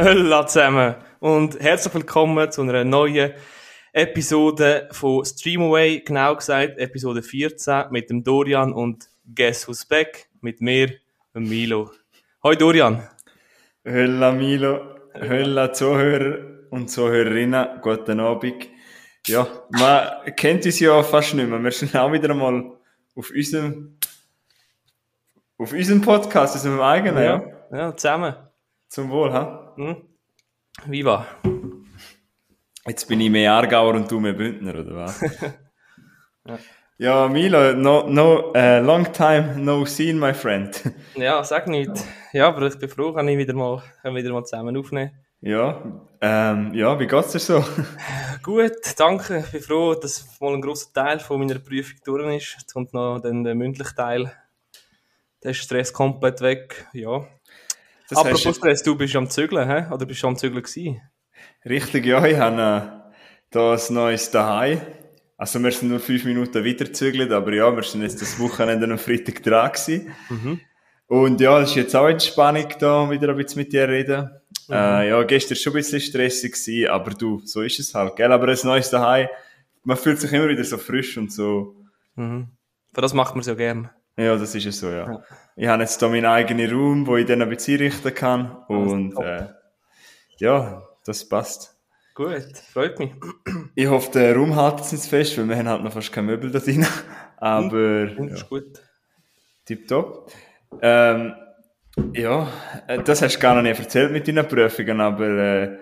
Hallo zusammen und herzlich willkommen zu einer neuen Episode von Streamaway, genau gesagt Episode 14 mit dem Dorian und Guess Who's Back mit mir, dem Milo. Hoi Dorian. Hölla Milo, Hölla Zuhörer und Zuhörerinnen, guten Abend. Ja, man kennt uns ja fast nicht mehr. Wir sind auch wieder einmal auf unserem, auf unserem Podcast, unserem eigenen, ja. Ja, zusammen. Zum Wohl, ha? Hm? Viva. Jetzt bin ich mehr Aargauer und du mehr Bündner, oder was? ja. Milo, no, no, uh, long time no seen, my friend. Ja, sag nicht. Ja, aber ich bin froh, kann ich wieder mal, wieder mal zusammen aufnehmen. Ja, ähm, ja, wie geht's dir so? Gut, danke. Ich bin froh, dass mal ein grosser Teil von meiner Prüfung durch ist. Jetzt kommt noch dann der mündliche Teil. Der Stress komplett weg, ja. Das Apropos hast Stress, du bist am Zügeln, hä? Oder bist du am Zügeln gewesen? Richtig, ja, ich habe äh, da ein neues daheim. Also wir sind nur fünf Minuten weiterzügelt, aber ja, wir sind jetzt das Wochenende am Freitag dran gewesen. Mhm. Und ja, es ist jetzt auch Entspannung da, wieder ein bisschen mit dir reden. Äh, ja, gestern war schon ein bisschen stressig gewesen, aber du, so ist es halt, gell? Aber ein neues daheim, man fühlt sich immer wieder so frisch und so. Mhm. Für das macht man es ja gern. Ja, das ist es so, ja. Ja. Ich habe jetzt da meinen eigenen Raum, wo ich dann ein bisschen einrichten kann. Und äh, ja, das passt. Gut, freut mich. Ich hoffe, der Raum hält jetzt nicht fest, weil wir haben halt noch fast keine Möbel da drin. Aber Das ja, ist gut. tipptopp. Ähm, ja, äh, das hast du gar noch nie erzählt mit deinen Prüfungen, aber äh,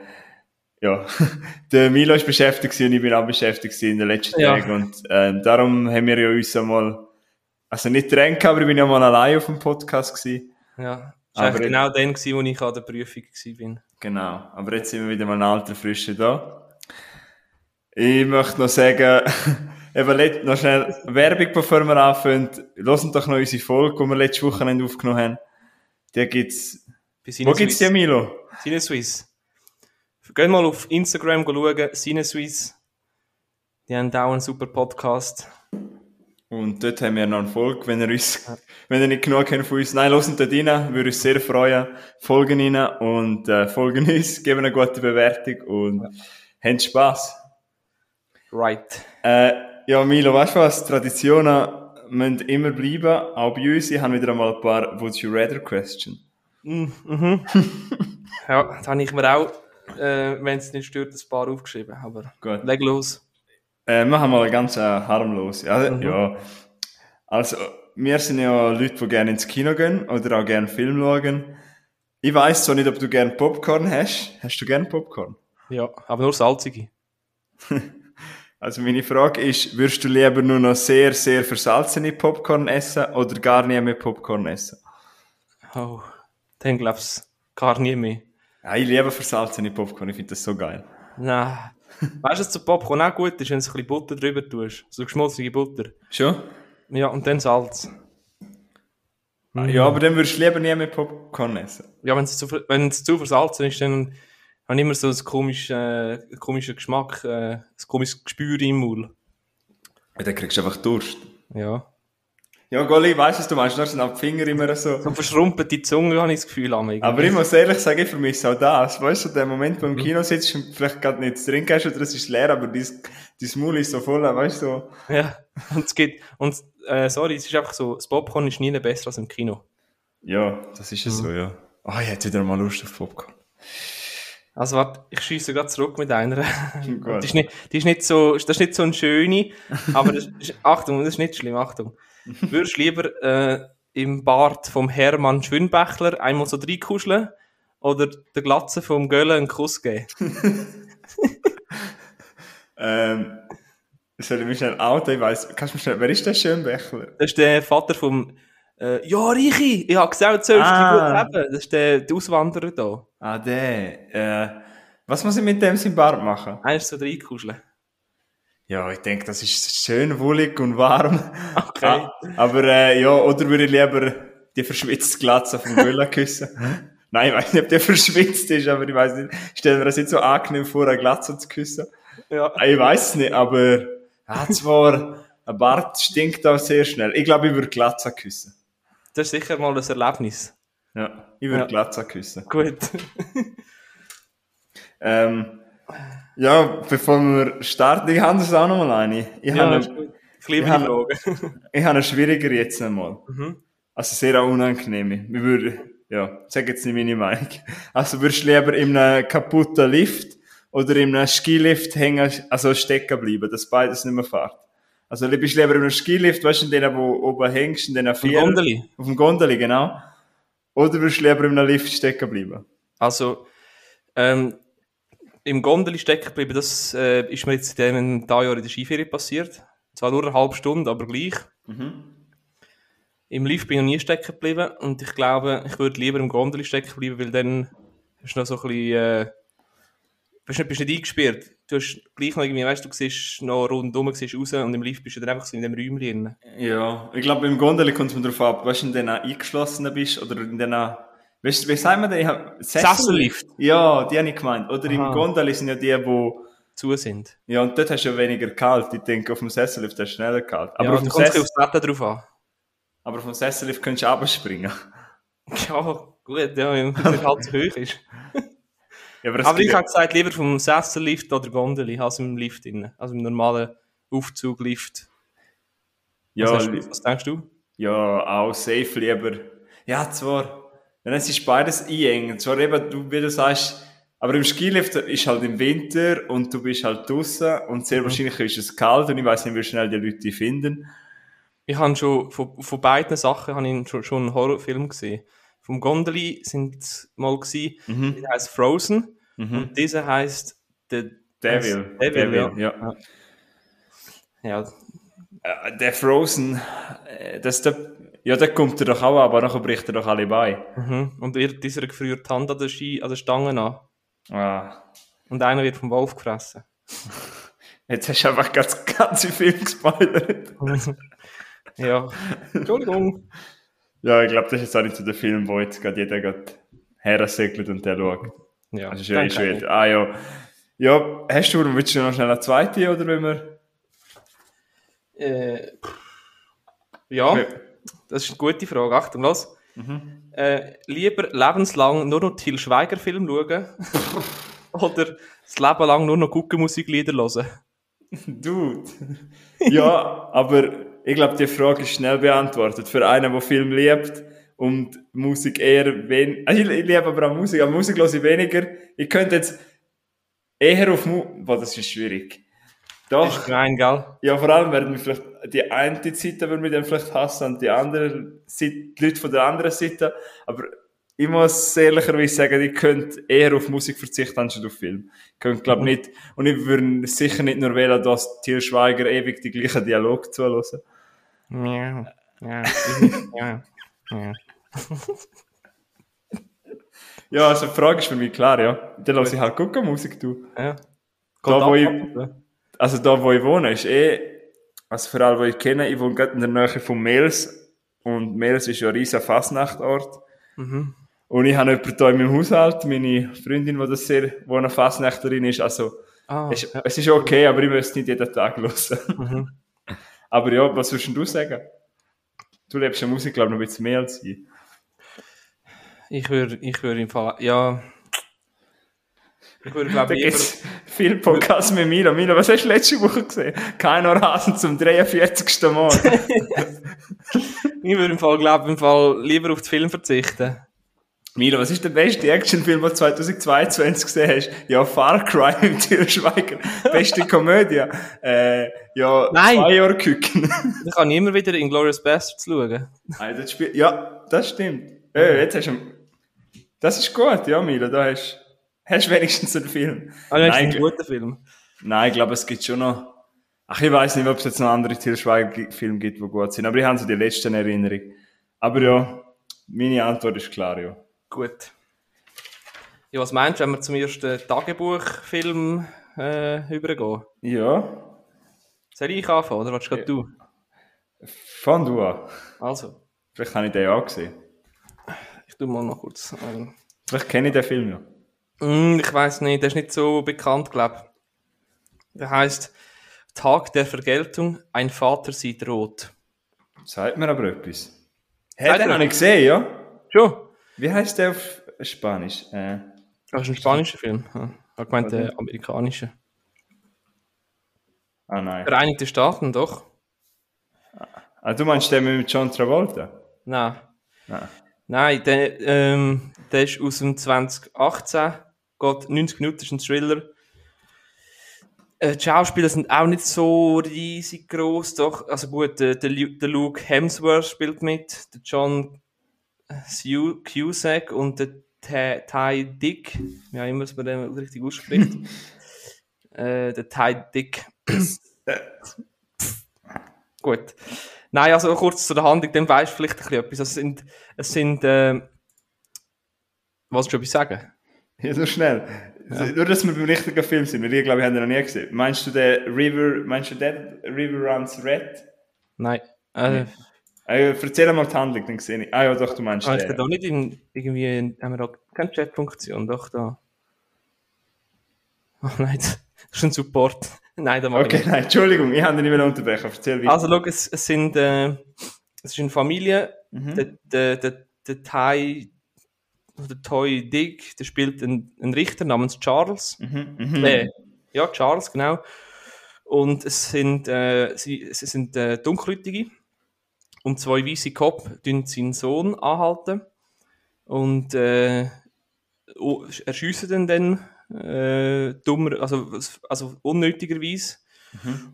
ja, der Milo ist beschäftigt und ich bin auch beschäftigt in den letzten Ja. Tagen und ähm, darum haben wir ja uns einmal, also nicht drängen, aber ich bin ja mal allein auf dem Podcast gewesen. Ja. Das war genau dann, gewesen, wo ich an der Prüfung war. Genau, aber jetzt sind wir wieder mal ein alter Frische da. Ich möchte noch sagen, eben noch schnell Werbung, bevor wir anfangen. Hören doch noch unsere Folge, die wir letztes Wochenende aufgenommen haben. Die gibt's, wo gibt's die, Milo? Sinneswiss. Geht mal auf Instagram schauen, Sinneswiss. Die haben auch einen super Podcast. Und dort haben wir noch eine Folge, wenn ihr uns, wenn ihr nicht genug habt von uns, nein, hören dort rein, würde uns sehr freuen. Folgen rein und, äh, folgen uns, geben eine gute Bewertung und habt Spass. Right. Äh, ja, Milo, weißt du was? Traditionen müssen immer bleiben, auch bei uns. Ich habe wieder einmal ein paar Would You Rather Question. Mm, mhm. ja, das habe ich mir auch, äh, wenn es nicht stört, ein paar aufgeschrieben. Aber Gut. leg los. Äh, machen wir mal ganz äh, harmlos. Ja, Mhm. ja. Also, wir sind ja Leute, die gerne ins Kino gehen oder auch gerne Film schauen. Ich weiss zwar nicht, ob du gerne Popcorn hast. Hast du gerne Popcorn? Ja, aber nur salzige. Also meine Frage ist, würdest du lieber nur noch sehr, sehr versalzene Popcorn essen oder gar nie mehr Popcorn essen? Oh, dann glaubst du gar nie mehr. Ja, ich liebe versalzene Popcorn, ich finde das so geil. Nein. Weißt du, was zu Popcorn auch gut ist, wenn du ein bisschen Butter drüber tust? So geschmolzene Butter. Schon? Ja, und dann Salz. Ja, aber dann würdest du lieber nie mehr Popcorn essen. Ja, wenn es zu, ver- wenn es zu versalzen ist, dann habe ich immer so ein komisches, äh, komischen Geschmack, äh, ein komisches Gespür im Maul. Ja, dann kriegst du einfach Durst. Ja. Ja, Golli, weiss, was du meinst, da sind die Finger immer so. So verschrumpelte Zunge habe ich das Gefühl. am Aber ich muss ehrlich sagen, ich vermisse auch das. Weißt du, der Moment, wo du im Kino sitzt und vielleicht gerade nicht zu trinken hast oder es ist leer, aber dein, dein Maul ist so voll, weißt du. Ja, und es geht, und, äh, sorry, es ist einfach so, das Popcorn ist nie besser als im Kino. Ja, das ist es so, ja. Ah, ich hätte wieder mal Lust auf Popcorn. Also warte, ich schiesse gerade zurück mit einer. Die, ist nicht, die ist nicht so, das ist nicht so eine schöne, aber das ist, Achtung, das ist nicht schlimm, Achtung. Würdest du lieber äh, im Bart vom Hermann Schwünbächler einmal so reinkuscheln oder der Glatze vom Gölle einen Kuss geben? Ähm, soll ich mich schnell outen? Ich weiss, kannst du mir schnell, wer ist der Schönbächler? Das ist der Vater vom äh, Ja, Reichi, ich habe gesagt, du sollst Ah. gut leben. Das ist der, der Auswanderer da. Ah, der. Äh, was muss ich mit dem Bart machen? Ist so reinkuscheln. Ja, ich denke, das ist schön wohlig und warm. Okay. Ah, aber äh, ja, oder würde ich lieber die verschwitzte Glatze vom Gülla küssen? Nein, ich weiß nicht, ob der verschwitzt ist, aber ich weiß nicht. Ich stelle mir das nicht so angenehm vor, eine Glatze zu küssen. Ja. Ah, Ich weiß nicht, aber ja, zwar, ein Bart stinkt auch sehr schnell. Ich glaube, ich würde Glatze küssen. Das ist sicher mal ein Erlebnis. Ja, ich würde Ja. Glatze küssen. Gut. Ähm, ja, bevor wir starten, ich habe das auch noch mal eine. Ich Ja, habe eine. Ich liebe Ja. die Frage. ich habe eine schwierigere jetzt einmal. Mhm. Also sehr auch unangenehm. Wir würden, ja, sag jetzt nicht meine Meinung. Also würdest du lieber in einem kaputten Lift oder in einem Skilift hängen, also stecken bleiben, dass beides nicht mehr fährt? Also bist du lieber in einem Skilift, weißt du, in denen, wo oben hängst, in den vier... Gondeli. Auf dem Gondeli, genau. Oder würdest du lieber in einem Lift stecken bleiben? Also, ähm, im Gondeli stecken geblieben, das äh, ist mir jetzt in diesem Jahr in der Skiferie passiert. Zwar nur eine halbe Stunde, aber gleich. Im Lift bin ich noch nie stecken geblieben und ich glaube, ich würde lieber im Gondeli stecken bleiben, weil dann hast du noch so ein bisschen, äh, bist nicht, bist nicht eingesperrt. Du hast gleich noch irgendwie, weißt du, siehst noch rundum, siehst raus und im Lift bist du dann einfach so in dem Räumchen drin. Ja, ich glaube, im Gondeli kommt es mir darauf ab, weißt du, in denen eingeschlossenen bist oder in denen, weißt wie sagen wir denn? Ich hab- Sessellift. Ja, die habe ich gemeint. Oder im Aha. Gondeli sind ja die, wo, Zu sind. ja, und dort hast du ja weniger kalt. Ich denke, auf dem Sessellift hast du schneller kalt. Aber, ja, auf, dem kommt es Sess aufs Wetter drauf an. aber auf dem Sessellift kannst du runterspringen. Ja, gut, ja, wenn es halt zu hoch ist. Ja, aber, Aber ich habe gesagt, lieber vom Sessellift oder Gondeli als im Lift drin. Also im normalen Aufzuglift. ja, was, hast was denkst du? ja, auch safe lieber. Ja, zwar, dann es ist beides einengen. Zwar eben, du, wie du sagst, aber im Skilift ist halt im Winter und du bist halt draußen und Mhm. sehr wahrscheinlich ist es kalt und ich weiß nicht, wie schnell die Leute finden. Ich habe schon, von, von beiden Sachen habe ich schon, schon einen Horrorfilm gesehen. Vom Gondeli sind es mal gewesen, Mhm. der heißt Frozen. Mhm. Und dieser heißt The Devil. Devil, ja. ja. ja. Äh, Der Frozen, äh, das der, ja, der kommt er doch auch, aber nachher bricht er doch alle bei. Mhm. Und wird dieser gefriert die Hand an der, Ski, an der Stange an. Ah. Und einer wird vom Wolf gefressen. Jetzt hast du einfach ganz, ganze Film gespoilert. ja. Entschuldigung. Ja, ich glaube, das ist jetzt auch nicht so der Film, wo jetzt gerade jeder gerade hersegelt und der schaut. Ja, Also ist ja eh schwer. Ah ja. Ja, hast du, willst du noch schnell eine zweite oder wenn wir... Äh, ja, das ist eine gute Frage. Achtung, los. Mhm. Äh, lieber lebenslang nur noch Til Schweiger Film schauen oder das Leben lang nur noch Guckenmusiklieder hören? Dude. ja, aber ich glaube, die Frage ist schnell beantwortet. Für einen, der Film liebt und Musik eher wen also ich, ich liebe aber auch Musik, aber Musik höre ich weniger. Ich könnte jetzt eher auf Mu... Boah, das ist schwierig. Das ist Doch. gemein, gell? Ja, vor allem werden wir vielleicht die eine Seite würde mich dann vielleicht hassen und die andere Seite, die Leute von der anderen Seite. Aber ich muss ehrlicherweise sagen, ich könnte eher auf Musik verzichten anstatt auf Film. Ich könnte, glaube nicht. Und ich würde sicher nicht nur wählen, dass Til Schweiger ewig die gleichen Dialog zuhören. Ja, ja, ja, ja. Ja, also die Frage ist für mich klar, ja. Dann lasse ich halt gucken, Musik du. ja. Da, wo ich, also da, wo ich wohne, ist eh, also für alle, die ich kenne, ich wohne gerade in der Nähe von Mels. Und Mels ist ja ein riesiger Fasnachtort. Mhm. Und ich habe jemanden hier in meinem Haushalt, meine Freundin, die das sehr, die eine Fasnächterin ist. Also, Ah, es, es ist okay, aber ich müsste nicht jeden Tag hören. mhm. aber ja, was würdest denn du sagen? Du lebst ja Musik, glaube ich, noch ein bisschen mehr als ich. Ich würde, ich würde im Fall, ja. Ich würde, glaube ich, gibt es viele Podcasts mit Milo. Milo, was hast du letzte Woche gesehen? Kein Rasen zum 43. Mal. ich würde im Fall, glaube im Fall lieber auf den Film verzichten. Milo, was ist der beste Actionfilm, den du 2022 gesehen hast? Ja, Far Cry mit Til Schweiger. Beste Komödie. Äh, ja, Nein. zwei Jahre Küken. Ich kann immer wieder in Glorious Bastards schauen. Nein, das Spiel, ja, das stimmt. Äh, jetzt hast du, das ist gut, ja, Milo, da hast hast wenigstens einen Film. Ah, Nein, ein guter Film. Nein, ich glaube, es gibt schon noch, ach, ich weiß nicht, ob es jetzt noch andere Til Schweiger-Filme gibt, die gut sind, aber ich habe so die letzten Erinnerungen. Aber ja, meine Antwort ist klar, ja. Gut. Ja, was meinst du, wenn wir zum ersten Tagebuchfilm äh, übergehen? Ja, Soll ich anfangen, oder willst du gerade du? fang du an. Also, Vielleicht habe ich den ja auch gesehen. ich tu mal noch kurz. Ähm, Vielleicht kenne ich den Film ja. Mm, ich weiß nicht, der ist nicht so bekannt, glaube ich. Der heißt Tag der Vergeltung, ein Vater sieht rot. Sagt mir aber etwas. Hä, Sagt den er? habe ich gesehen, ja? Schon? Wie heißt der auf Spanisch? Äh, Das ist ein spanischer Film. Ja. Ich gemeint, der amerikanische. Ah nein. Vereinigte Staaten, doch. Ah, du meinst den mit John Travolta? Nein. Nein. Nein, der, ähm, der ist aus dem 2018, geht 90 Minuten, ist ein Thriller. Äh, die Schauspieler sind auch nicht so riesig groß, doch. Also gut, der, der, Lu- der Luke Hemsworth spielt mit, der John Cusack und der Ty, Dick, wie auch immer es man den richtig ausspricht. äh, der Ty Dick. Gut. Nein, also kurz zu der Handlung, dann weißt du vielleicht ein bisschen etwas. Es sind, es sind, äh, was schon etwas sagen? Ja, so schnell. Nur, dass wir beim richtigen Film sind, weil ich glaube, ich habe den noch nie gesehen. Meinst du den River, meinst du den River Runs Red? Nein. Äh, Äh, erzähl mal die Handlung, dann sehe ich. Ah ja, doch, du meinst ich den. da nicht in, irgendwie, in, haben wir da keine Chat-Funktion? Doch, da. Oh nein, das ist ein Support. nein, da mache ich Okay, nicht. nein, Entschuldigung, ich habe dich nicht mehr unterbrechen. Erzähl weiter. Also, schau, es, es sind, äh, es ist eine Familie, Mhm. der, der, der, der Thai, der Toy Dick, der spielt einen, einen Richter namens Charles. Mhm, mhm. Äh, ja, Charles, genau. Und es sind, äh, sie, es sind äh, Dunkelhäutige und zwei weiße Kopf tun seinen Sohn anhalten und äh, erschiessen den dann äh, dummer, also, also unnötigerweise.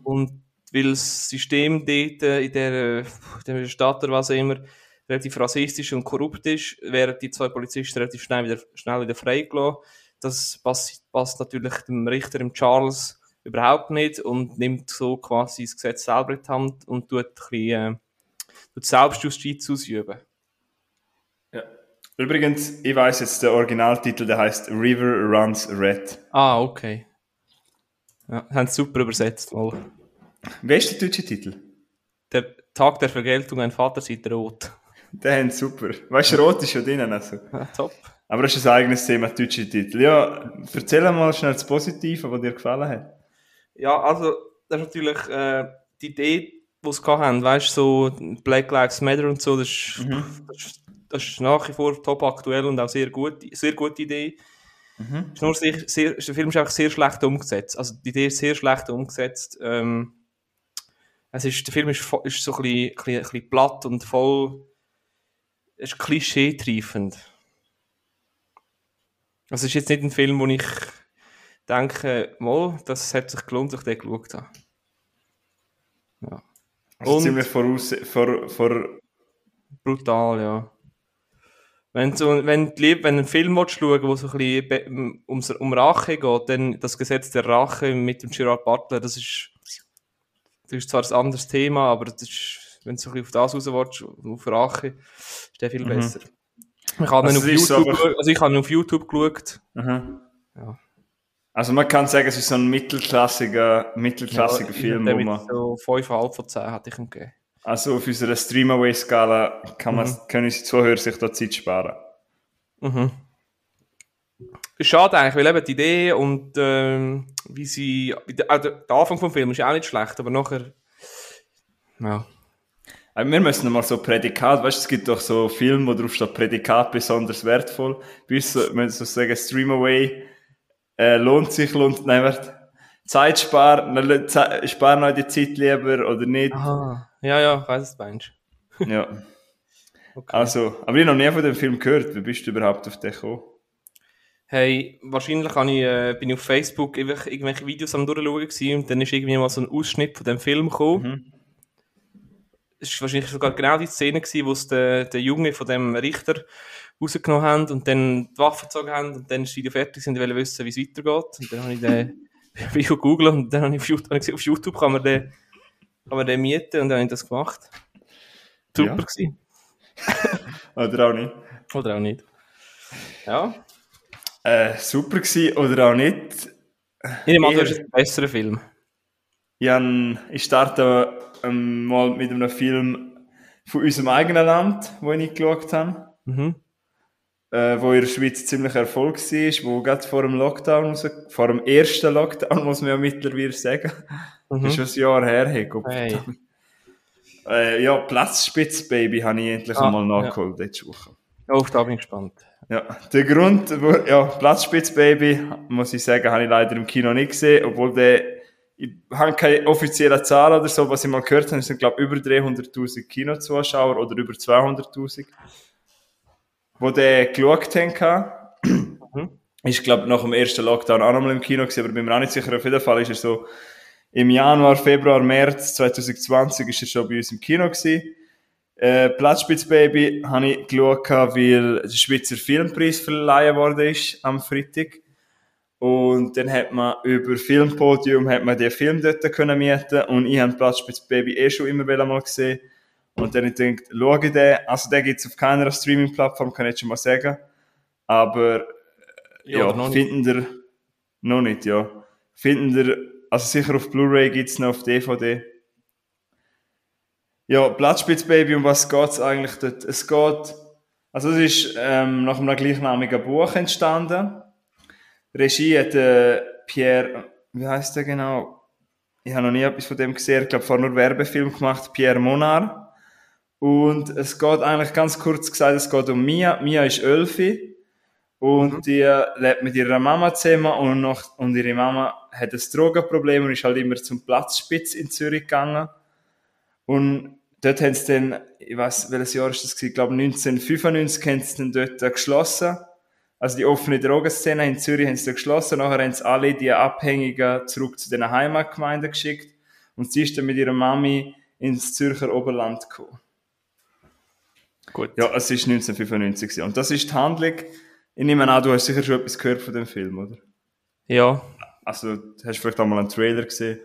Und weil das System dort äh, in der, in der Stadt oder was auch immer relativ rassistisch und korrupt ist, werden die zwei Polizisten relativ schnell wieder, schnell wieder freigelassen. Das passt, passt natürlich dem Richter, dem Charles, überhaupt nicht und nimmt so quasi das Gesetz selber in die Hand und tut ein bisschen, äh, tut Selbstjustiz ausüben. Ja. Übrigens, ich weiß jetzt, der Originaltitel, der heißt River Runs Red. Ah, okay. Ja, haben sie super übersetzt. Mal. Wer ist der deutsche Titel? Der Tag der Vergeltung, ein Vater sieht rot. Der haben super. Weißt du, Rot ist schon drin. Also. Ja, top. Aber das ist ein eigenes Thema, deutsche Titel. Ja, erzähl mal schnell das Positive, was dir gefallen hat. Ja, also, das ist natürlich äh, die Idee, die sie gehabt haben, weißt du, so Black Lives Matter und so, das ist, das, ist, das ist nach wie vor top aktuell und auch sehr gut, sehr gute Idee. Ist nur sehr, sehr, der Film ist einfach sehr schlecht umgesetzt. Also die Idee ist sehr schlecht umgesetzt. Ähm, es ist, der Film ist, ist so ein bisschen, ein bisschen, ein bisschen platt und voll, ist klischeetriefend. Also es ist jetzt nicht ein Film, wo ich denke, mal, das hat sich gelohnt, dass ich den geschaut habe. Also Und- ziemlich voraus, vor, vor, Brutal, ja. Wenn, so, wenn, die wenn ein Film willst, schauen wo so ein bisschen ums, um Rache geht, dann das Gesetz der Rache mit dem Gerard Butler, das ist, das ist zwar ein anderes Thema, aber das ist, wenn du so ein bisschen auf das raus willst, auf Rache, ist der viel besser. Ich habe Also auf so YouTube, geschaut- also ich habe auf YouTube geschaut. Aha. Ja. Also man kann sagen, es ist so ein mittelklassiger, mittelklassiger Ja, Film, wo man, so 5,5 von 10 hatte ich ihm gegeben. also auf unserer Streamaway-Skala kann man, können unsere Zuhörer sich da Zeit sparen. Mhm. Ist schade eigentlich, weil eben die Idee und ähm, wie sie. der, der Anfang vom Film ist auch nicht schlecht, aber nachher. Ja. Wir müssen mal so Prädikat, weißt du, es gibt doch so Filme, wo drauf steht Prädikat besonders wertvoll. Bei uns, so- sagen, Streamaway, äh, lohnt sich, lohnt, nein, warte, Zeit sparen, sparen noch die Zeit lieber oder nicht. Aha. Ja, ja, ich weiß es meinst. Ja. Okay. Also, aber ich habe noch nie von dem Film gehört. Wie bist du überhaupt auf den gekommen? Hey, wahrscheinlich ich, äh, bin ich auf Facebook irgendwelche Videos am Durchschauen gewesen und dann ist irgendwie mal so ein Ausschnitt von dem Film gekommen. Es war wahrscheinlich sogar genau die Szene gewesen, wo es der, der Junge von dem Richter rausgenommen haben und dann die Waffe gezogen haben und dann ist das Video fertig sind und wollen wissen, wie es weitergeht. Und dann habe ich den Video gegoogelt und dann habe ich auf YouTube, habe gesehen, auf YouTube kann man den, kann man den mieten und dann habe ich das gemacht. Super Ja. gewesen. Oder auch nicht? Oder auch nicht. Ja. Äh, super gewesen oder auch nicht. Ich nehme an, Eher- das ist ein besserer Film. Ich, ich starte ähm, mal mit einem Film von unserem eigenen Land, wo ich nicht geschaut habe. Mhm. Äh, wo in der Schweiz ziemlich Erfolg war, wo gerade vor dem Lockdown, raus, vor dem ersten Lockdown, muss man ja mittlerweile sagen, Mhm. ist schon ein Jahr her. Hey, Hey. äh, ja, Platzspitz Baby habe ich endlich Ah, einmal nachgeholt letzte Woche. Oh, da bin ich gespannt. Ja, der Grund, wo, ja, Platzspitzbaby, muss ich sagen, habe ich leider im Kino nicht gesehen, obwohl der, ich habe keine offizielle Zahl oder so, was ich mal gehört habe, sind, glaube ich, über 300.000 Kinozuschauer oder über 200.000, wo der geschaut haben. Mhm. Ich glaube, nach dem ersten Lockdown auch nochmal im Kino gewesen, aber bin mir auch nicht sicher, auf jeden Fall ist er so, im Januar, Februar, März 2020 ist er schon bei uns im Kino gewesen. Äh, Platzspitzbaby habe ich geschaut, weil der Schweizer Filmpreis verleihen worden ist am Freitag. Und dann hat man über Filmpodium hat man den Film dort können mieten und ich habe Platzspitzbaby eh schon immer mal gesehen. Und dann habe ich gedacht, schau ich den. Also den gibt es auf keiner Streaming-Plattform, kann ich jetzt schon mal sagen. Aber ja, ja finden ihr noch nicht, ja. Finden ihr, also sicher auf Blu-ray gibt es noch auf DVD. Ja, Blattspitzbaby, um was geht es eigentlich dort? Es geht, also es ist ähm, nach einem gleichnamigen Buch entstanden. Regie hat äh, Pierre, wie heißt der genau? Ich habe noch nie etwas von dem gesehen, ich glaube, vorher nur Werbefilm gemacht, Pierre Monard. Und es geht eigentlich ganz kurz gesagt, es geht um Mia. Mia ist Elfi und mhm. die lebt mit ihrer Mama zusammen und, noch, und ihre Mama hat ein Drogenproblem und ist halt immer zum Platzspitz in Zürich gegangen. Und dort haben sie dann, ich weiß, welches Jahr ist das gewesen? Ich glaube 1995 haben sie dann dort geschlossen. Also die offene Drogenszene in Zürich haben sie geschlossen. Nachher haben sie alle die Abhängigen zurück zu den Heimatgemeinden geschickt. Und sie ist dann mit ihrer Mami ins Zürcher Oberland gekommen. Gut. Ja, es ist 1995 gewesen. Und das ist die Handlung. Ich nehme an, du hast sicher schon etwas gehört von dem Film, oder? Ja. Also, hast du vielleicht auch mal einen Trailer gesehen?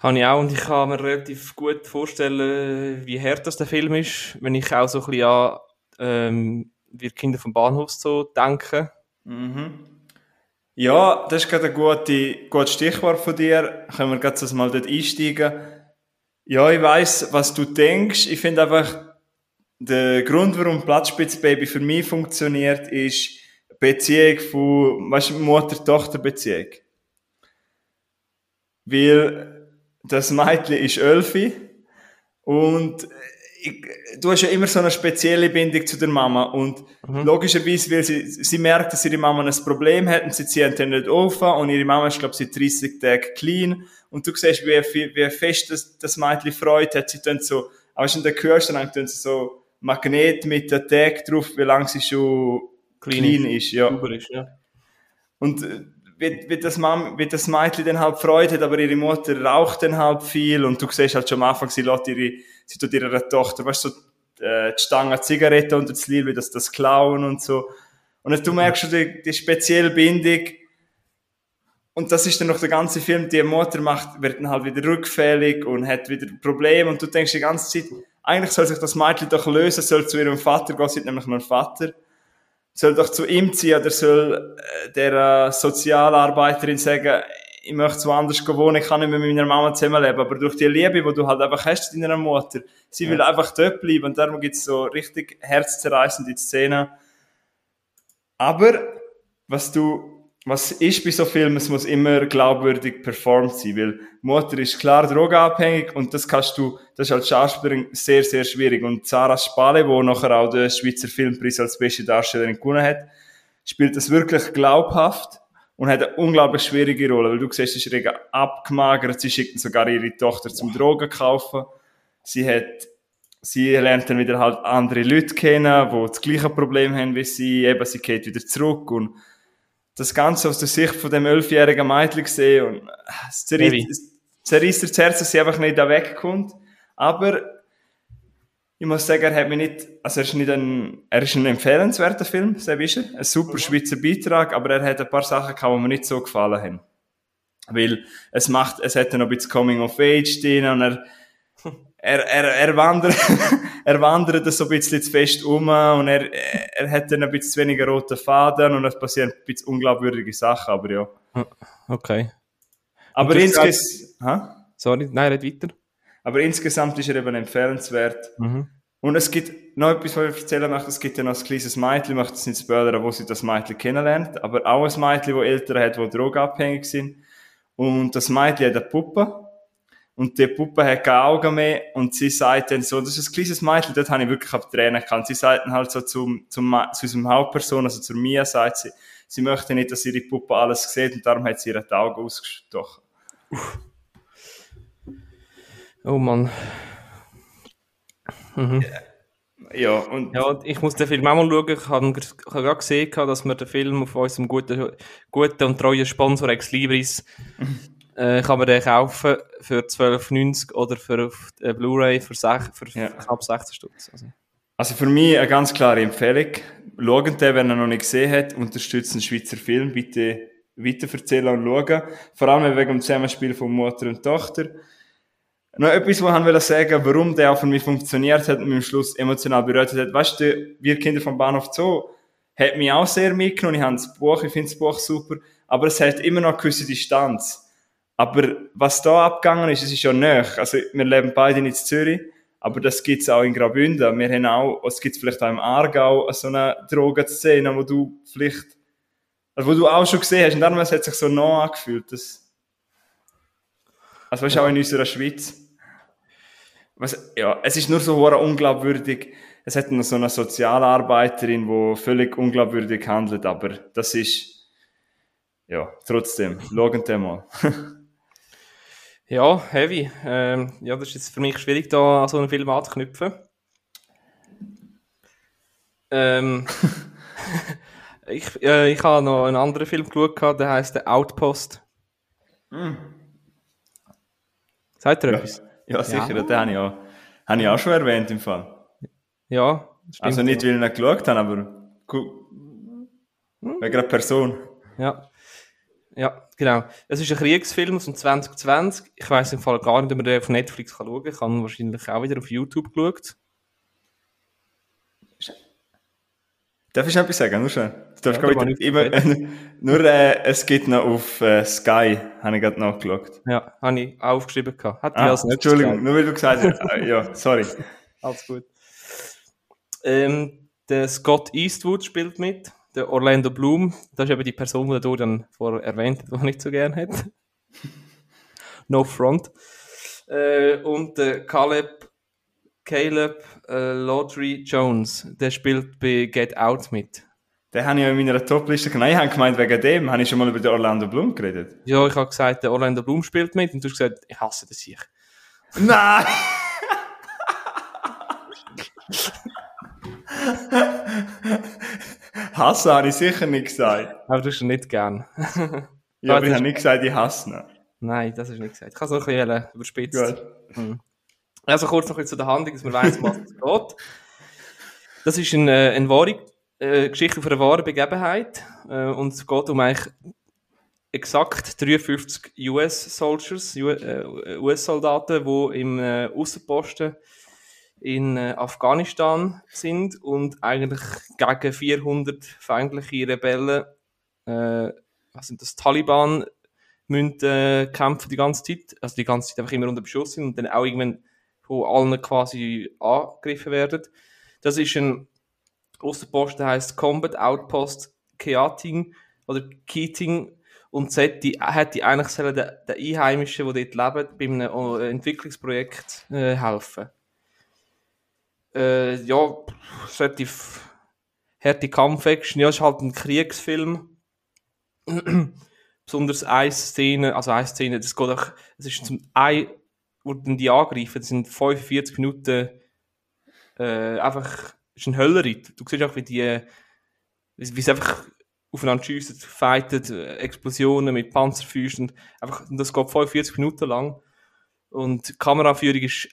Habe ich auch und ich kann mir relativ gut vorstellen, wie hart das der Film ist, wenn ich auch so ein bisschen an ähm, wie Kinder vom Bahnhof so denke. Mhm. Ja, das ist gerade ein gute, gutes Stichwort von dir. Können wir gerade mal dort einsteigen. Ja, ich weiß, was du denkst. Ich finde einfach, der Grund, warum Platzspitzbaby für mich funktioniert, ist Beziehung von, weißt du, Mutter-Tochter-Beziehung. Weil das Mädchen ist Elfi und ich, du hast ja immer so eine spezielle Bindung zu der Mama und mhm. logischerweise, weil sie, sie merkt, dass ihre Mama ein Problem hat und sie zieht dann nicht auf und ihre Mama ist, glaube ich, seit 30 Tagen clean und du siehst, wie, wie fest das, das Mädchen Freude hat, sie tun so, aber wenn du hörst, dann so Magnet mit der Tag drauf, wie lange sie schon clean, clean ist, ja. ist, ja. Und wie, wie, das Mam, wie das Mädchen dann halt Freude hat, aber ihre Mutter raucht dann halt viel und du siehst halt schon am Anfang, sie lässt ihre, sie tut ihrer Tochter, weißt du, so, äh, die Stange Zigarette unter das Lied, wie das, das klauen und so. Und du merkst schon die, die spezielle Bindung. Und das ist dann noch der ganze Film, die Mutter macht, wird dann halt wieder rückfällig und hat wieder Probleme und du denkst die ganze Zeit, eigentlich soll sich das Mädchen doch lösen, soll zu ihrem Vater gehen, sie hat nämlich einen Vater soll doch zu ihm ziehen oder soll äh, der äh, Sozialarbeiterin sagen, ich möchte woanders wohnen, ich kann nicht mehr mit meiner Mama zusammenleben. Aber durch die Liebe, die du halt einfach hast zu deiner Mutter, sie ja. will einfach dort bleiben. Und darum gibt es so richtig herzzerreißende Szenen. Aber was du was ist bei so Filmen, es muss immer glaubwürdig performt sein, weil Mutter ist klar drogenabhängig und das kannst du, das ist als Schauspielerin sehr, sehr schwierig. Und Sarah Spale, wo nachher auch den Schweizer Filmpreis als beste Darstellerin gewonnen hat, spielt das wirklich glaubhaft und hat eine unglaublich schwierige Rolle, weil du siehst, sie ist regen abgemagert, sie schickt sogar ihre Tochter zum Drogen kaufen, sie hat sie lernt dann wieder halt andere Leute kennen, die das gleiche Problem haben wie sie, eben sie geht wieder zurück und das Ganze aus der Sicht von dem elfjährigen Mädchen gesehen und es zerreißt das Herz, dass sie einfach nicht da wegkommt. Aber ich muss sagen, er hat mich nicht, also er ist nicht ein, er ist ein empfehlenswerter Film, so ist er. Ein super. Schweizer Beitrag, aber er hat ein paar Sachen gehabt, die mir nicht so gefallen haben. Weil es macht, es hat dann noch ein bisschen Coming of Age drin und er, er, er, er wandert, er wandert so ein bisschen zu fest um und er, er hat dann ein bisschen zu weniger rote Faden und es passieren ein bisschen unglaubwürdige Sachen, aber ja. Okay. Aber insgesamt, Sorry, nein, red weiter. Aber insgesamt ist er eben empfehlenswert. Mhm. Und es gibt noch etwas, was ich erzählen möchte. Es gibt ja noch ein kleines Mädchen, ich möchte es nicht spoilern, wo sie das Mädchen kennenlernt, aber auch ein Mädchen, das Eltern hat, die drogenabhängig sind. Und das Mädchen hat eine Puppe und die Puppe hat keine Augen mehr und sie sagt dann so, das ist ein kleines Mädchen, dort habe ich wirklich ab Tränen gehabt. Sie sagt dann halt so zum, zum, zu unserem Hauptperson, also zu mir, sagt sie, sie möchte nicht, dass ihre Puppe alles sieht und darum hat sie ihre Augen ausgestochen. Oh Mann. Mhm. Ja, und ja, ich muss den Film auch mal schauen. Ich habe, gerade gesehen, dass wir den Film auf unserem guten, guten und treuen Sponsor Ex Libris äh, kann man den kaufen für 12,90 oder für äh, Blu-ray für, für ja. knapp 60 Stutz. Also. also. für mich eine ganz klare Empfehlung. Schaut den, wenn er noch nicht gesehen hat, unterstützt den Schweizer Film. Bitte weiterverzählen und schauen. Vor allem wegen dem Zusammenspiel von Mutter und Tochter. Noch etwas, was ich sagen warum der auch für mich funktioniert hat und mich am Schluss emotional berührt hat. Weißt du, wir Kinder vom Bahnhof Zoo, hat mich auch sehr mitgenommen. Ich habe das Buch, ich finde das Buch super, aber es hat immer noch eine gewisse Distanz. Aber was da abgegangen ist, es ist ja näher. Also, wir leben beide in Zürich, aber das gibt's auch in Graubünden. Wir haben auch, es gibt vielleicht auch im Aargau so eine Drogenszene, wo du vielleicht, also wo du auch schon gesehen hast, und darum hat es sich so nah angefühlt. Das, also, weißt du, auch in unserer Schweiz. Was, ja, es ist nur so unglaubwürdig. Es hat noch so eine Sozialarbeiterin, die völlig unglaubwürdig handelt, aber das ist, ja, trotzdem, schauen wir mal. Ja, heavy. Ähm, ja, das ist jetzt für mich schwierig, da an so einen Film anzuknüpfen. Ähm, ich, äh, ich habe noch einen anderen Film geschaut, der heißt The Outpost. Mm. Sagt ihr ja. etwas? Ja, sicher, ja. den habe ich, auch, habe ich auch schon erwähnt im Fall. Ja, stimmt. Also nicht, weil ich ihn geschaut habe, aber hm? wegen einer Person. Ja. Ja, genau. Es ist ein Kriegsfilm aus dem 2020. Ich weiß im Fall gar nicht, ob man den auf Netflix kann schauen kann. Ich habe wahrscheinlich auch wieder auf YouTube geschaut. Darf ich etwas sagen? Nur schon. Du darfst ja, nicht immer, nur, äh, es gibt noch auf äh, Sky, habe ich gerade nachgeschaut. Ja, habe ich aufgeschrieben gehabt. Hat ah, Entschuldigung, nur weil du gesagt hast. Äh, ja, sorry. Alles gut. Ähm, der Scott Eastwood spielt mit der Orlando Bloom, das ist eben die Person, die du dann vorher erwähnt hast, die ich nicht so gerne hätte. no front. Äh, und der Caleb, Caleb äh, Laudry Jones, der spielt bei Get Out mit. Den habe ich ja in meiner Topliste Nein, ich habe gemeint, wegen dem habe ich schon mal über den Orlando Bloom geredet. Ja, ich habe gesagt, der Orlando Bloom spielt mit und du hast gesagt, ich hasse das hier. Nein! Hassen habe ich sicher nicht gesagt. Aber du hast ihn nicht gern. ja, aber ich habe nicht gesagt, ich hasse ihn. Nein, das du nicht gesagt. Ich kann es noch ein bisschen überspitzt. Gut. Hm. Also kurz noch zu der Handlung, dass man weiss, was es geht. Das ist eine, eine wahre äh, Geschichte auf einer wahren Begebenheit. Äh, und es geht um eigentlich exakt 53 US-Soldiers, US-Soldaten, die im äh, Außenposten in äh, Afghanistan sind und eigentlich gegen 400 feindliche Rebellen, äh, was sind das, Taliban, müssen äh, kämpfen die ganze Zeit, also die ganze Zeit einfach immer unter Beschuss sind und dann auch irgendwann von allen quasi angegriffen werden. Das ist ein Außenposten, der heißt Combat Outpost Keating oder Keating. Und hat die eigentlich den, den Einheimischen, die dort leben, bei einem äh, Entwicklungsprojekt äh, helfen äh, ja, relativ harte Kampfaction. Ja, es ist halt ein Kriegsfilm. Besonders eine Szene, also eine Szene, das geht auch, es ist zum ein, wo dann die angreifen, das sind 45 Minuten, äh, einfach, es ist ein Höllenritt. Du siehst auch, wie die, wie sie einfach aufeinander schiessen, fighten, Explosionen mit Panzerfüßen, einfach, das geht 45 Minuten lang. Und die Kameraführung ist